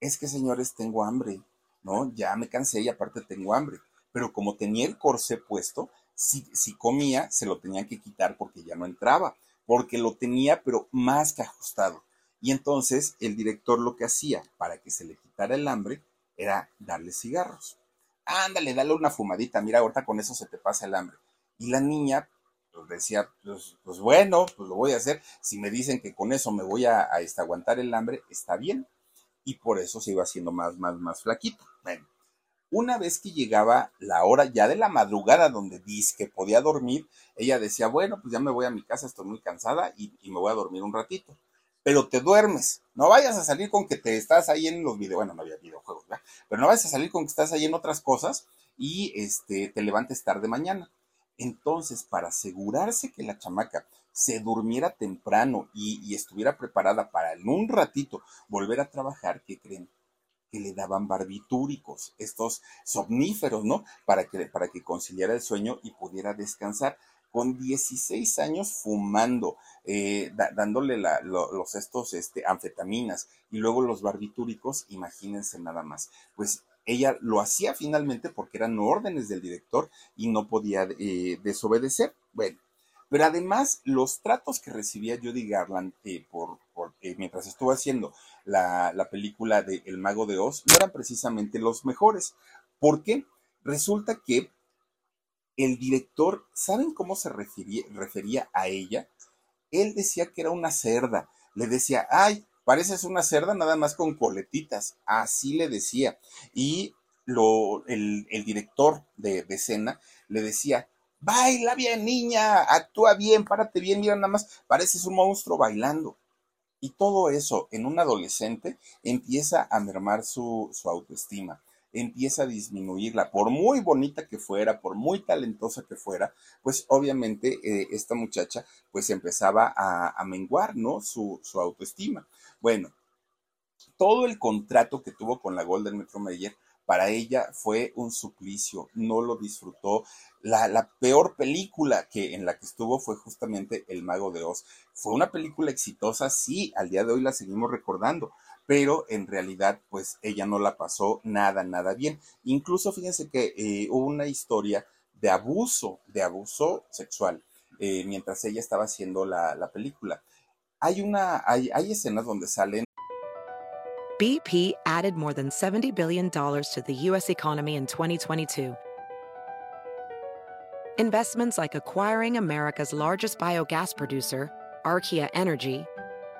Speaker 1: es que señores, tengo hambre, ¿no? Ya me cansé y aparte tengo hambre. Pero como tenía el corsé puesto, si, si comía, se lo tenían que quitar porque ya no entraba, porque lo tenía, pero más que ajustado. Y entonces el director lo que hacía para que se le quitara el hambre era darle cigarros. Ándale, dale una fumadita, mira, ahorita con eso se te pasa el hambre. Y la niña pues decía, pues, pues bueno, pues lo voy a hacer. Si me dicen que con eso me voy a, este, aguantar el hambre, está bien. Y por eso se iba haciendo más, más, más flaquito. Bueno, una vez que llegaba la hora ya de la madrugada donde dice que podía dormir, ella decía, bueno, pues ya me voy a mi casa, estoy muy cansada y me voy a dormir un ratito pero te duermes. No vayas a salir con que te estás ahí en los videos, bueno, no había videojuegos, ¿verdad? Pero no vayas a salir con que estás ahí en otras cosas y este, te levantes tarde mañana. Entonces, para asegurarse que la chamaca se durmiera temprano y, y, estuviera preparada para en un ratito volver a trabajar, ¿qué creen? Que le daban barbitúricos, estos somníferos, ¿no? Para que, para que conciliara el sueño y pudiera descansar con 16 años fumando, eh, dándole los estos este, anfetaminas y luego los barbitúricos, imagínense nada más. Pues ella lo hacía finalmente porque eran órdenes del director y no podía eh, desobedecer. Bueno, pero además los tratos que recibía Judy Garland eh, por, mientras estuvo haciendo la, la película de El Mago de Oz no eran precisamente los mejores. ¿Por qué? Resulta que el director, ¿saben cómo se refería, a ella? Él decía que era una cerda. Le decía, ay, pareces una cerda nada más con coletitas. Así le decía. Y lo, el, el director de, de escena le decía, baila bien, niña, actúa bien, párate bien, mira nada más, pareces un monstruo bailando. Y todo eso en un adolescente empieza a mermar su, su autoestima empieza a disminuirla, por muy bonita que fuera, por muy talentosa que fuera, pues obviamente eh, esta muchacha pues empezaba a, menguar, ¿no? Su, su, autoestima. Bueno, todo el contrato que tuvo con la Golden Metro Mayer para ella fue un suplicio, no lo disfrutó. La, la, peor película que en la que estuvo fue justamente El Mago de Oz. Fue una película exitosa, sí, al día de hoy la seguimos recordando, pero en realidad pues ella no la pasó nada, nada bien. Incluso fíjense que eh, hubo una historia de abuso, de abuso sexual, eh, mientras ella estaba haciendo la, la película. Hay, una, hay, hay escenas donde salen
Speaker 2: BP added more than $70 billion to the U.S. economy in 2022. Investments like acquiring America's largest biogas producer, Archaea Energy,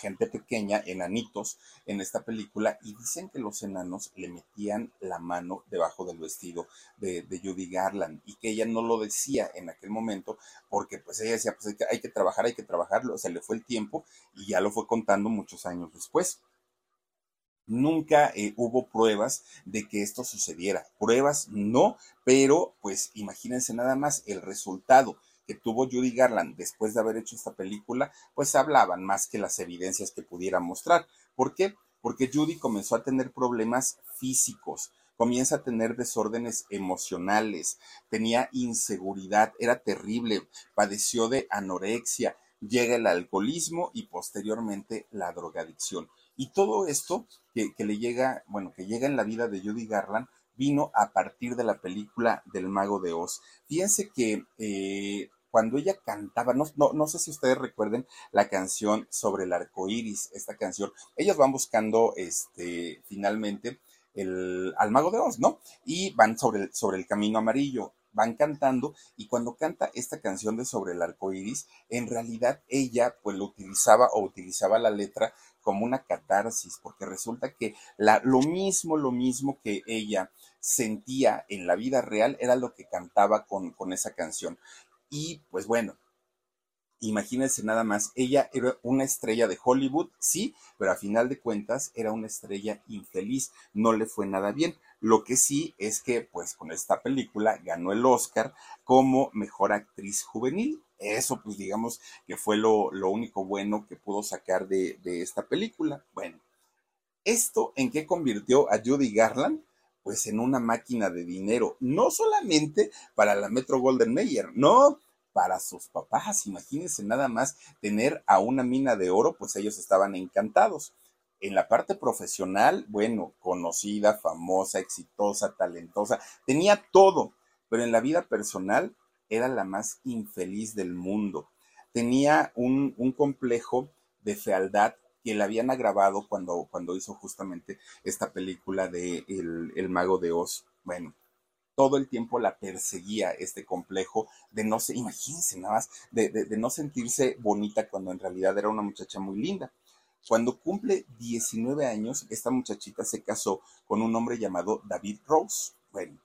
Speaker 1: Gente pequeña, enanitos, en esta película y dicen que los enanos le metían la mano debajo del vestido de, Judy Garland y que ella no lo decía en aquel momento porque pues ella decía, pues hay que, hay que trabajar, hay que trabajarlo, se le fue el tiempo y ya lo fue contando muchos años después. Nunca eh, hubo pruebas de que esto sucediera. Pruebas no, pero pues imagínense nada más el resultado que tuvo Judy Garland después de haber hecho esta película, pues hablaban más que las evidencias que pudiera mostrar. ¿Por qué? Porque Judy comenzó a tener problemas físicos, comienza a tener desórdenes emocionales, tenía inseguridad, era terrible, padeció de anorexia, llega el alcoholismo y posteriormente la drogadicción. Y todo esto que, le llega, bueno, que llega en la vida de Judy Garland, vino a partir de la película del Mago de Oz. Fíjense que eh, cuando ella cantaba, no, no, sé si ustedes recuerden la canción sobre el arco iris, esta canción, ellos van buscando este, finalmente el, al Mago de Oz, ¿no? Y van sobre sobre el camino amarillo van cantando y cuando canta esta canción de sobre el arco iris, en realidad ella pues lo utilizaba o utilizaba la letra como una catarsis, porque resulta que la, lo mismo, lo mismo que ella sentía en la vida real era lo que cantaba con, con esa canción. Y pues bueno, imagínense nada más, ella era una estrella de Hollywood, sí, pero a final de cuentas era una estrella infeliz, no le fue nada bien. Lo que sí es que, pues con esta película ganó el Oscar como mejor actriz juvenil. Eso, pues digamos que fue lo, único bueno que pudo sacar de, de esta película. Bueno, ¿esto en qué convirtió a Judy Garland? Pues en una máquina de dinero, no solamente para la Metro Golden Mayer, no, para sus papás. Imagínense nada más tener a una mina de oro, pues ellos estaban encantados. En la parte profesional, bueno, conocida, famosa, exitosa, talentosa, tenía todo, pero en la vida personal era la más infeliz del mundo. Tenía un, complejo de fealdad que le habían agravado cuando, cuando hizo justamente esta película de el, el Mago de Oz. Bueno, todo el tiempo la perseguía este complejo de no se, imagínense nada más, de, de, no sentirse bonita cuando en realidad era una muchacha muy linda. Cuando cumple 19 años, esta muchachita se casó con un hombre llamado David Rose. Bueno,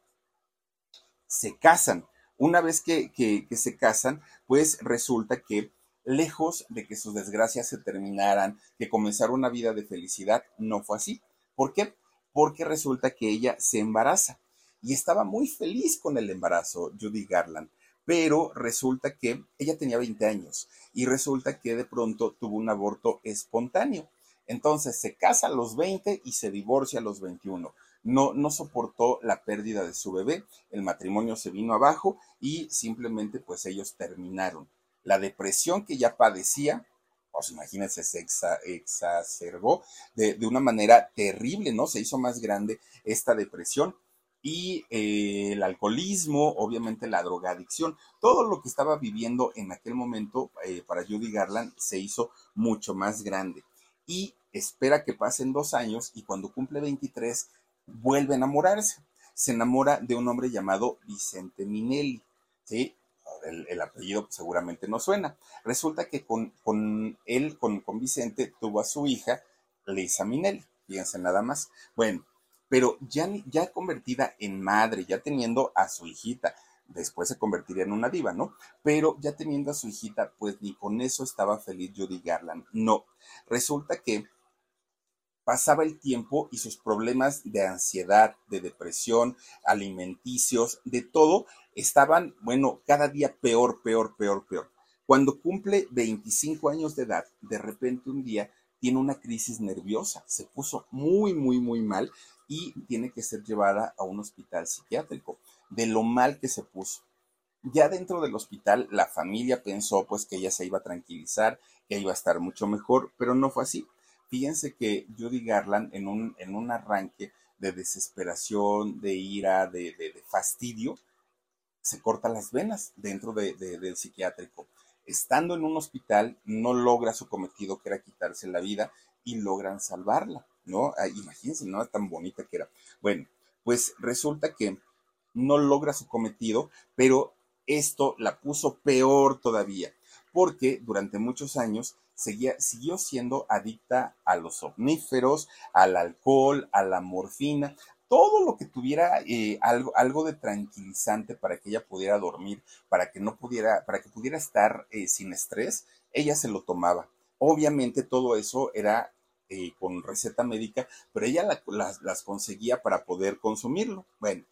Speaker 1: se casan. Una vez que, que se casan, pues resulta que lejos de que sus desgracias se terminaran, que comenzara una vida de felicidad, no fue así. ¿Por qué? Porque resulta que ella se embaraza y estaba muy feliz con el embarazo, Judy Garland. Pero resulta que ella tenía 20 años y resulta que de pronto tuvo un aborto espontáneo. Entonces se casa a los 20 y se divorcia a los 21. No, no soportó la pérdida de su bebé, el matrimonio se vino abajo y simplemente pues ellos terminaron. La depresión que ya padecía, pues imagínense, se exacerbó de, de, una manera terrible, ¿no? Se hizo más grande esta depresión y eh, el alcoholismo, obviamente la drogadicción, todo lo que estaba viviendo en aquel momento eh, para Judy Garland se hizo mucho más grande. Y espera que pasen dos años y cuando cumple 23 vuelve a enamorarse. Se enamora de un hombre llamado Vicente Minelli, ¿sí? El, apellido seguramente no suena. Resulta que con, con él, con, con Vicente, tuvo a su hija, Lisa Minelli. Fíjense nada más. Bueno, pero ya, ya convertida en madre, ya teniendo a su hijita, después se convertiría en una diva, ¿no? Pero ya teniendo a su hijita, pues ni con eso estaba feliz Judy Garland. No, resulta que pasaba el tiempo y sus problemas de ansiedad, de depresión, alimenticios, de todo, estaban, bueno, cada día peor, peor, peor, peor. Cuando cumple 25 años de edad, de repente un día tiene una crisis nerviosa, se puso muy, muy, muy mal y tiene que ser llevada a un hospital psiquiátrico de lo mal que se puso. Ya dentro del hospital la familia pensó pues que ella se iba a tranquilizar, que iba a estar mucho mejor, pero no fue así. Fíjense que Judy Garland en un, en un arranque de desesperación, de ira, de, fastidio, se corta las venas dentro del psiquiátrico. Estando en un hospital, no logra su cometido, que era quitarse la vida, y logran salvarla. ¿no? Ah, imagínense, no tan bonita que era. Bueno, pues resulta que no logra su cometido, pero esto la puso peor todavía, porque durante muchos años seguía, siguió siendo adicta a los omníferos, al alcohol, a la morfina, todo lo que tuviera eh, algo, algo de tranquilizante para que ella pudiera dormir, para que no pudiera, para que pudiera estar eh, sin estrés, ella se lo tomaba. Obviamente todo eso era eh, con receta médica, pero ella las, conseguía para poder consumirlo. Bueno,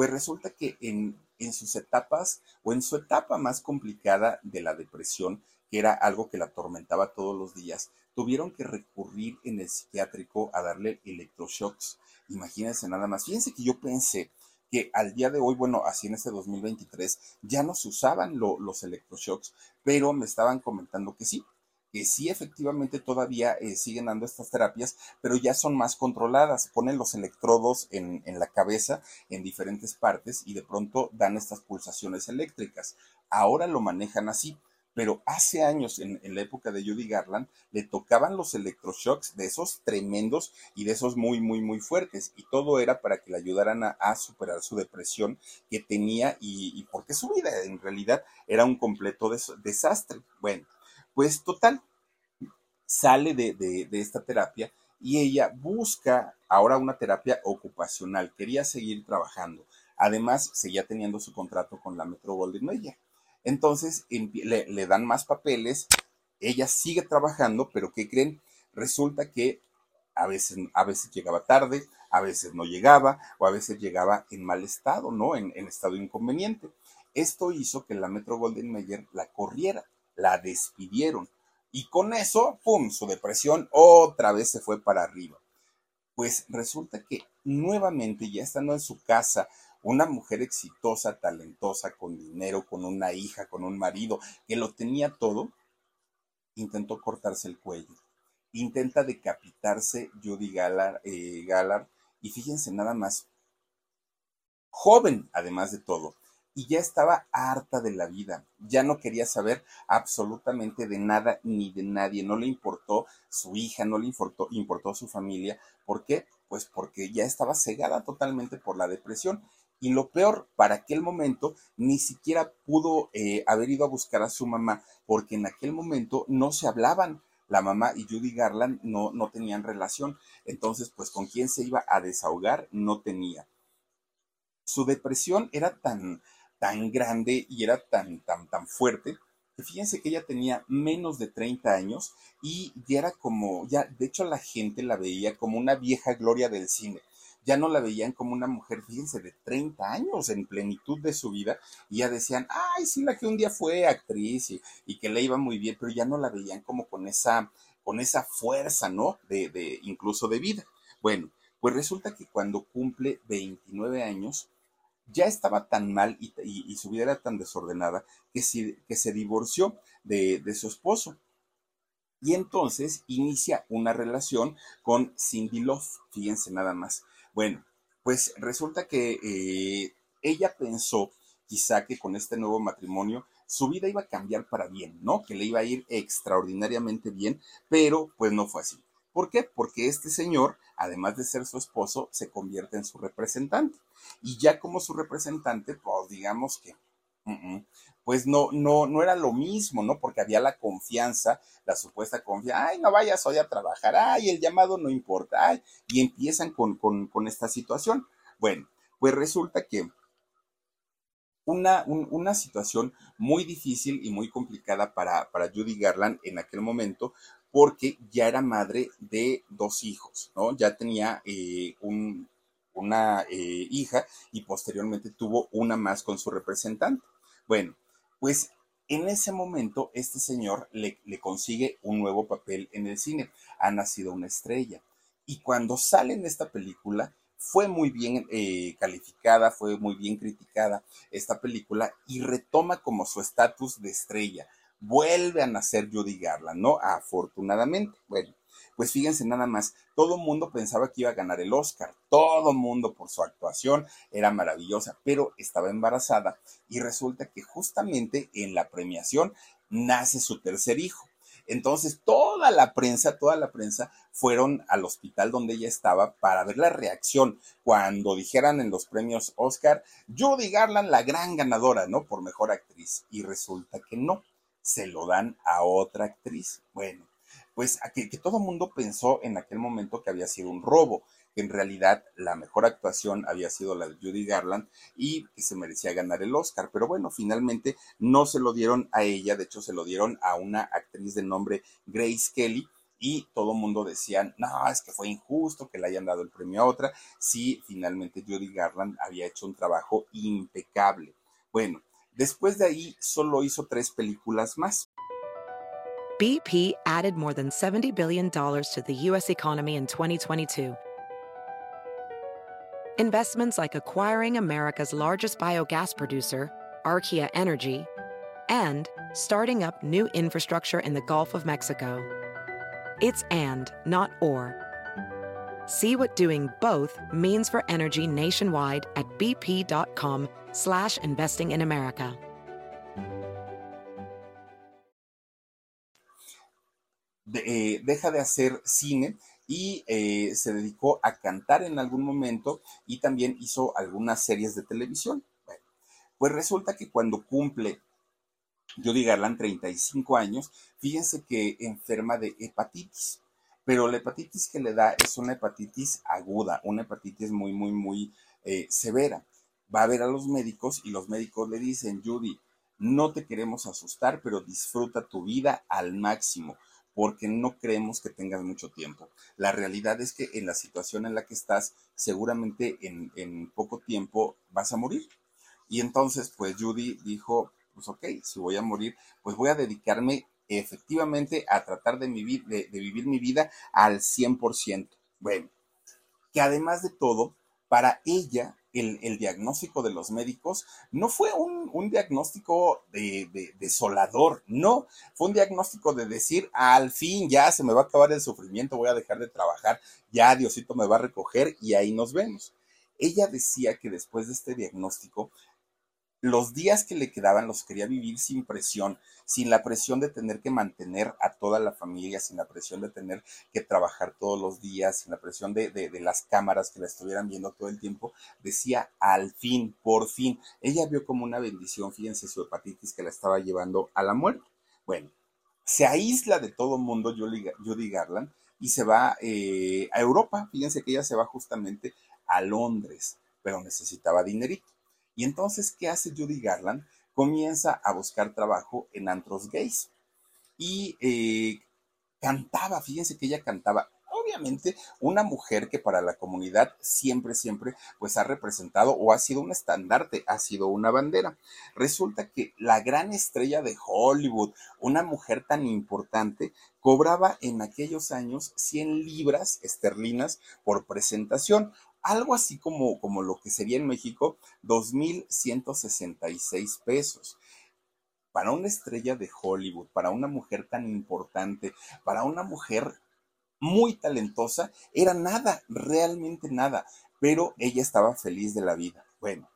Speaker 1: pues resulta que en, en sus etapas o en su etapa más complicada de la depresión, que era algo que la atormentaba todos los días, tuvieron que recurrir en el psiquiátrico a darle electroshocks. Imagínense nada más. Fíjense que yo pensé que al día de hoy, bueno, así en este 2023, ya no se usaban los electroshocks, pero me estaban comentando que sí, que sí efectivamente todavía eh, siguen dando estas terapias, pero ya son más controladas. Ponen los electrodos en, en, la cabeza en diferentes partes y de pronto dan estas pulsaciones eléctricas. Ahora lo manejan así pero hace años, en, la época de Judy Garland, le tocaban los electroshocks de esos tremendos y de esos muy, muy, muy fuertes. Y todo era para que le ayudaran a, superar su depresión que tenía y, porque su vida en realidad era un completo desastre. Bueno, pues total, sale de, de esta terapia y ella busca ahora una terapia ocupacional. Quería seguir trabajando. Además, seguía teniendo su contrato con la Metro Golden Mayer. Entonces le, dan más papeles, ella sigue trabajando, pero ¿qué creen? Resulta que a veces, a veces llegaba tarde, a veces no llegaba, o a veces llegaba en mal estado, ¿no? En, en estado inconveniente. Esto hizo que la Metro Golden Mayer la corriera, la despidieron. Y con eso, ¡pum!, su depresión otra vez se fue para arriba. Pues resulta que nuevamente, ya estando en su casa, una mujer exitosa, talentosa, con dinero, con una hija, con un marido, que lo tenía todo, intentó cortarse el cuello. Intenta decapitarse Judy Gallard, eh, y fíjense nada más, joven además de todo, y ya estaba harta de la vida, ya no quería saber absolutamente de nada ni de nadie, no le importó su hija, no le importó, importó su familia, ¿por qué? Pues porque ya estaba cegada totalmente por la depresión y lo peor, para aquel momento ni siquiera pudo eh, haber ido a buscar a su mamá, porque en aquel momento no se hablaban. La mamá y Judy Garland no, no tenían relación. Entonces, pues con quién se iba a desahogar no tenía. Su depresión era tan, tan grande y era tan, tan, tan fuerte que fíjense que ella tenía menos de 30 años y ya era como, ya, de hecho la gente la veía como una vieja gloria del cine ya no la veían como una mujer, fíjense, de 30 años en plenitud de su vida, y ya decían, ay, sí, la que un día fue actriz y, que le iba muy bien, pero ya no la veían como con esa, con esa fuerza, ¿no? De, de, incluso de vida. Bueno, pues resulta que cuando cumple 29 años, ya estaba tan mal y, su vida era tan desordenada que, que se divorció de, de su esposo. Y entonces inicia una relación con Cindy Love, fíjense nada más. Bueno, pues resulta que eh, ella pensó quizá que con este nuevo matrimonio su vida iba a cambiar para bien, ¿no? Que le iba a ir extraordinariamente bien, pero pues no fue así. ¿Por qué? Porque este señor, además de ser su esposo, se convierte en su representante. Y ya como su representante, pues digamos que pues no, no, no era lo mismo, ¿no? Porque había la confianza, la supuesta confianza, ay, no vayas hoy a trabajar, ay, el llamado no importa, ay, y empiezan con, con, esta situación. Bueno, pues resulta que una, una, situación muy difícil y muy complicada para, para Judy Garland en aquel momento, porque ya era madre de dos hijos, ¿no? Ya tenía eh, un, una eh, hija y posteriormente tuvo una más con su representante. Bueno, pues en ese momento este señor le, consigue un nuevo papel en el cine. Ha nacido una estrella. Y cuando sale en esta película, fue muy bien eh, calificada, fue muy bien criticada esta película y retoma como su estatus de estrella. Vuelve a nacer Judy Garland, ¿no? Afortunadamente. Bueno, pues fíjense nada más, todo el mundo pensaba que iba a ganar el Oscar, todo el mundo por su actuación era maravillosa, pero estaba embarazada y resulta que justamente en la premiación nace su tercer hijo. Entonces, toda la prensa, toda la prensa fueron al hospital donde ella estaba para ver la reacción cuando dijeran en los premios Oscar, Judy Garland, la gran ganadora, ¿no? Por mejor actriz. Y resulta que no, se lo dan a otra actriz. Bueno, pues que, que todo mundo pensó en aquel momento que había sido un robo, que en realidad la mejor actuación había sido la de Judy Garland y que se merecía ganar el Oscar. Pero bueno, finalmente no se lo dieron a ella, de hecho se lo dieron a una actriz de nombre Grace Kelly. Y todo el mundo decía, no, es que fue injusto que le hayan dado el premio a otra. Sí, finalmente Judy Garland había hecho un trabajo impecable. Bueno, después de ahí solo hizo tres películas más.
Speaker 2: BP added more than $70 billion to the U.S. economy in 2022 Investments like acquiring America's largest biogas producer, Archaea Energy, and starting up new infrastructure in the Gulf of Mexico. It's and, not or. See what doing both means for energy nationwide at bp.com slash investing in America.
Speaker 1: De, eh, deja de hacer cine y eh, se dedicó a cantar en algún momento y también hizo algunas series de televisión. Bueno, pues resulta que cuando cumple Judy Garland, 35 años, fíjense que enferma de hepatitis, pero la hepatitis que le da es una hepatitis aguda, una hepatitis muy, muy, muy eh, severa. Va a ver a los médicos y los médicos le dicen, Judy, no te queremos asustar, pero disfruta tu vida al máximo porque no creemos que tengas mucho tiempo. La realidad es que en la situación en la que estás, seguramente en, en poco tiempo vas a morir. Y entonces, pues Judy dijo, pues ok, si voy a morir, pues voy a dedicarme efectivamente a tratar de, vivir, de, mi vida al 100%. Bueno, que además de todo, para ella el, diagnóstico de los médicos no fue un, diagnóstico de, desolador, no, fue un diagnóstico de decir, al fin ya se me va a acabar el sufrimiento, voy a dejar de trabajar, ya Diosito me va a recoger y ahí nos vemos. Ella decía que después de este diagnóstico los días que le quedaban los quería vivir sin presión, sin la presión de tener que mantener a toda la familia, sin la presión de tener que trabajar todos los días, sin la presión de, las cámaras que la estuvieran viendo todo el tiempo. Decía, al fin, por fin. Ella vio como una bendición, fíjense, su hepatitis que la estaba llevando a la muerte. Bueno, se aísla de todo mundo Judy Garland y se va eh, a Europa. Fíjense que ella se va justamente a Londres, pero necesitaba dinerito. Y entonces, ¿qué hace Judy Garland? Comienza a buscar trabajo en antros gays. Y eh, cantaba, fíjense que ella cantaba. Obviamente, una mujer que para la comunidad siempre, siempre, pues ha representado o ha sido un estandarte, ha sido una bandera. Resulta que la gran estrella de Hollywood, una mujer tan importante, cobraba en aquellos años 100 libras esterlinas por presentación algo así como, como lo que sería en México, 2.166 pesos. Para una estrella de Hollywood, para una mujer tan importante, para una mujer muy talentosa, era nada, realmente nada, pero ella estaba feliz de la vida. Bueno,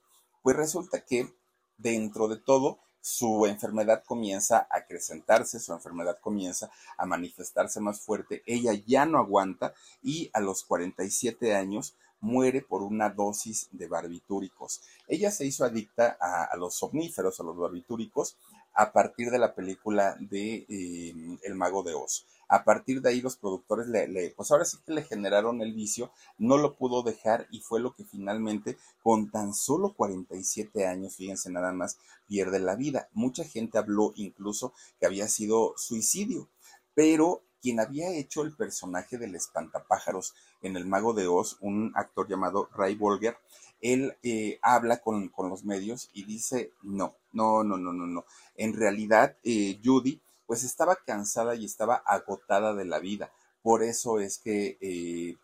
Speaker 1: pues resulta que dentro de todo, su enfermedad comienza a acrecentarse, su enfermedad comienza a manifestarse más fuerte, ella ya no aguanta y a los 47 años muere por una dosis de barbitúricos. Ella se hizo adicta a, los somníferos, a los barbitúricos, a partir de la película de em, El Mago de Oz. A partir de ahí los productores le, pues ahora sí que le generaron el vicio, no lo pudo dejar y fue lo que finalmente con tan solo 47 años, fíjense nada más, pierde la vida. Mucha gente habló incluso que había sido suicidio, pero quien había hecho el personaje del espantapájaros en El Mago de Oz, un actor llamado Ray Bolger, él eh, habla con, los medios y dice, no, no, no, no, no, no. En realidad, eh, Judy, pues estaba cansada y estaba agotada de la vida. Por eso es que, eh,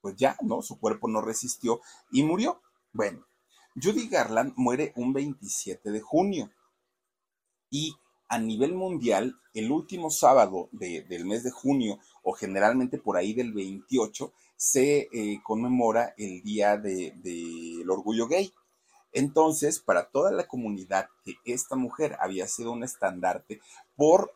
Speaker 1: pues ya, ¿no? Su cuerpo no resistió y murió. Bueno, Judy Garland muere un 27 de junio. Y a nivel mundial, el último sábado del mes de junio, o generalmente por ahí del 28, se eh, conmemora el Día del de, Orgullo Gay. Entonces, para toda la comunidad que esta mujer había sido un estandarte por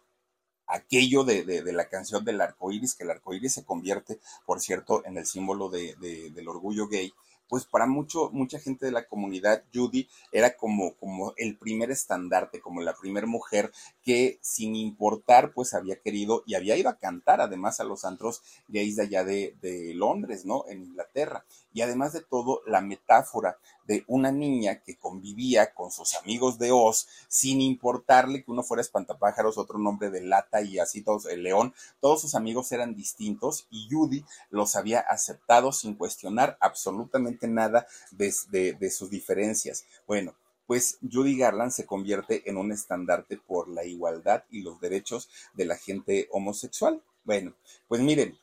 Speaker 1: aquello de, la canción del arco iris, que el arco iris se convierte, por cierto, en el símbolo del orgullo gay, pues para mucho, mucha gente de la comunidad, Judy era como, como el primer estandarte, como la primera mujer que sin importar, pues había querido y había ido a cantar además a los antros gays de allá de, de Londres, ¿no? En Inglaterra. Y además de todo, la metáfora de una niña que convivía con sus amigos de Oz sin importarle que uno fuera espantapájaros, otro nombre de lata y así todos, el león, todos sus amigos eran distintos y Judy los había aceptado sin cuestionar absolutamente nada de, sus diferencias. Bueno, pues Judy Garland se convierte en un estandarte por la igualdad y los derechos de la gente homosexual. Bueno, pues miren,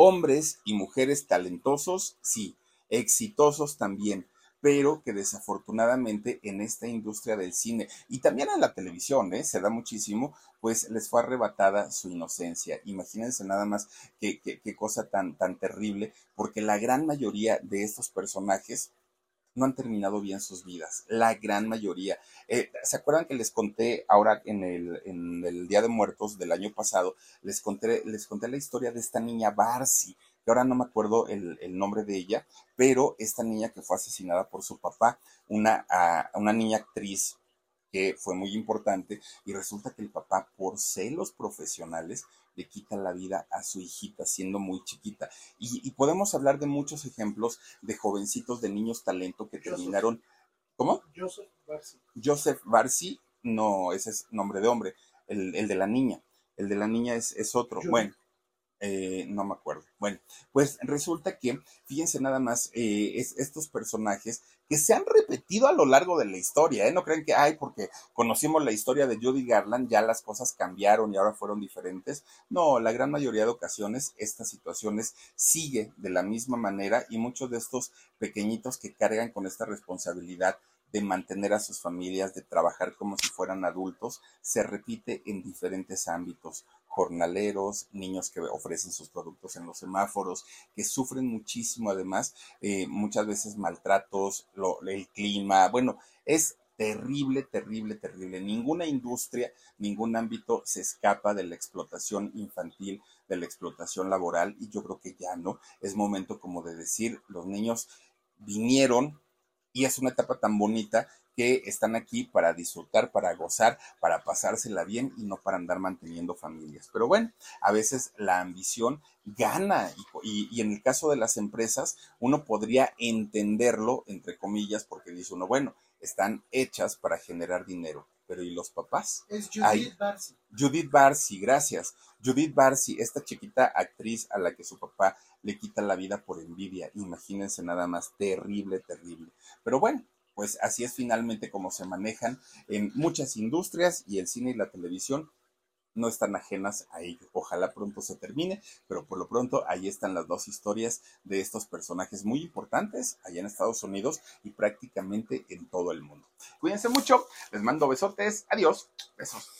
Speaker 1: hombres y mujeres talentosos, sí, exitosos también pero que desafortunadamente en esta industria del cine y también en la televisión, ¿eh? se da muchísimo, pues les fue arrebatada su inocencia. Imagínense nada más qué, qué, cosa tan, tan terrible, porque la gran mayoría de estos personajes no han terminado bien sus vidas, la gran mayoría. Eh, ¿Se acuerdan que les conté ahora en el, en el Día de Muertos del año pasado, les conté, les conté la historia de esta niña Barcy, ahora no me acuerdo el, nombre de ella, pero esta niña que fue asesinada por su papá, una, una niña actriz que fue muy importante y resulta que el papá por celos profesionales le quita la vida a su hijita siendo muy chiquita. Y, podemos hablar de muchos ejemplos de jovencitos, de niños talento que terminaron... ¿Cómo?
Speaker 3: Joseph Barcy.
Speaker 1: Joseph Barcy, no, ese es nombre de hombre, el, de la niña. El de la niña es, es otro. Bueno, eh, no me acuerdo. Bueno, pues resulta que, fíjense nada más, eh, es, estos personajes que se han repetido a lo largo de la historia, ¿eh? No creen que, ay, porque conocimos la historia de Judy Garland, ya las cosas cambiaron y ahora fueron diferentes. No, la gran mayoría de ocasiones estas situaciones sigue de la misma manera y muchos de estos pequeñitos que cargan con esta responsabilidad de mantener a sus familias, de trabajar como si fueran adultos, se repite en diferentes ámbitos jornaleros, niños que ofrecen sus productos en los semáforos, que sufren muchísimo además, eh, muchas veces maltratos, el clima, bueno, es terrible, terrible, terrible. Ninguna industria, ningún ámbito se escapa de la explotación infantil, de la explotación laboral y yo creo que ya no. Es momento como de decir, los niños vinieron y es una etapa tan bonita que están aquí para disfrutar, para gozar, para pasársela bien y no para andar manteniendo familias. Pero bueno, a veces la ambición gana y, y, en el caso de las empresas uno podría entenderlo, entre comillas, porque dice uno, bueno, están hechas para generar dinero. Pero ¿y los papás?
Speaker 3: Es Judith Barcy.
Speaker 1: Judith Barcy, gracias. Judith Barcy, esta chiquita actriz a la que su papá le quita la vida por envidia. Imagínense nada más, terrible, terrible. Pero bueno, pues así es finalmente como se manejan en muchas industrias y el cine y la televisión no están ajenas a ello. Ojalá pronto se termine, pero por lo pronto ahí están las dos historias de estos personajes muy importantes allá en Estados Unidos y prácticamente en todo el mundo. Cuídense mucho, les mando besotes, adiós, besos.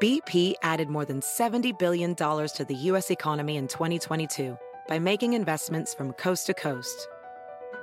Speaker 2: BP added more than 70 billion dollars to the US economy in 2022 by making investments from coast to coast.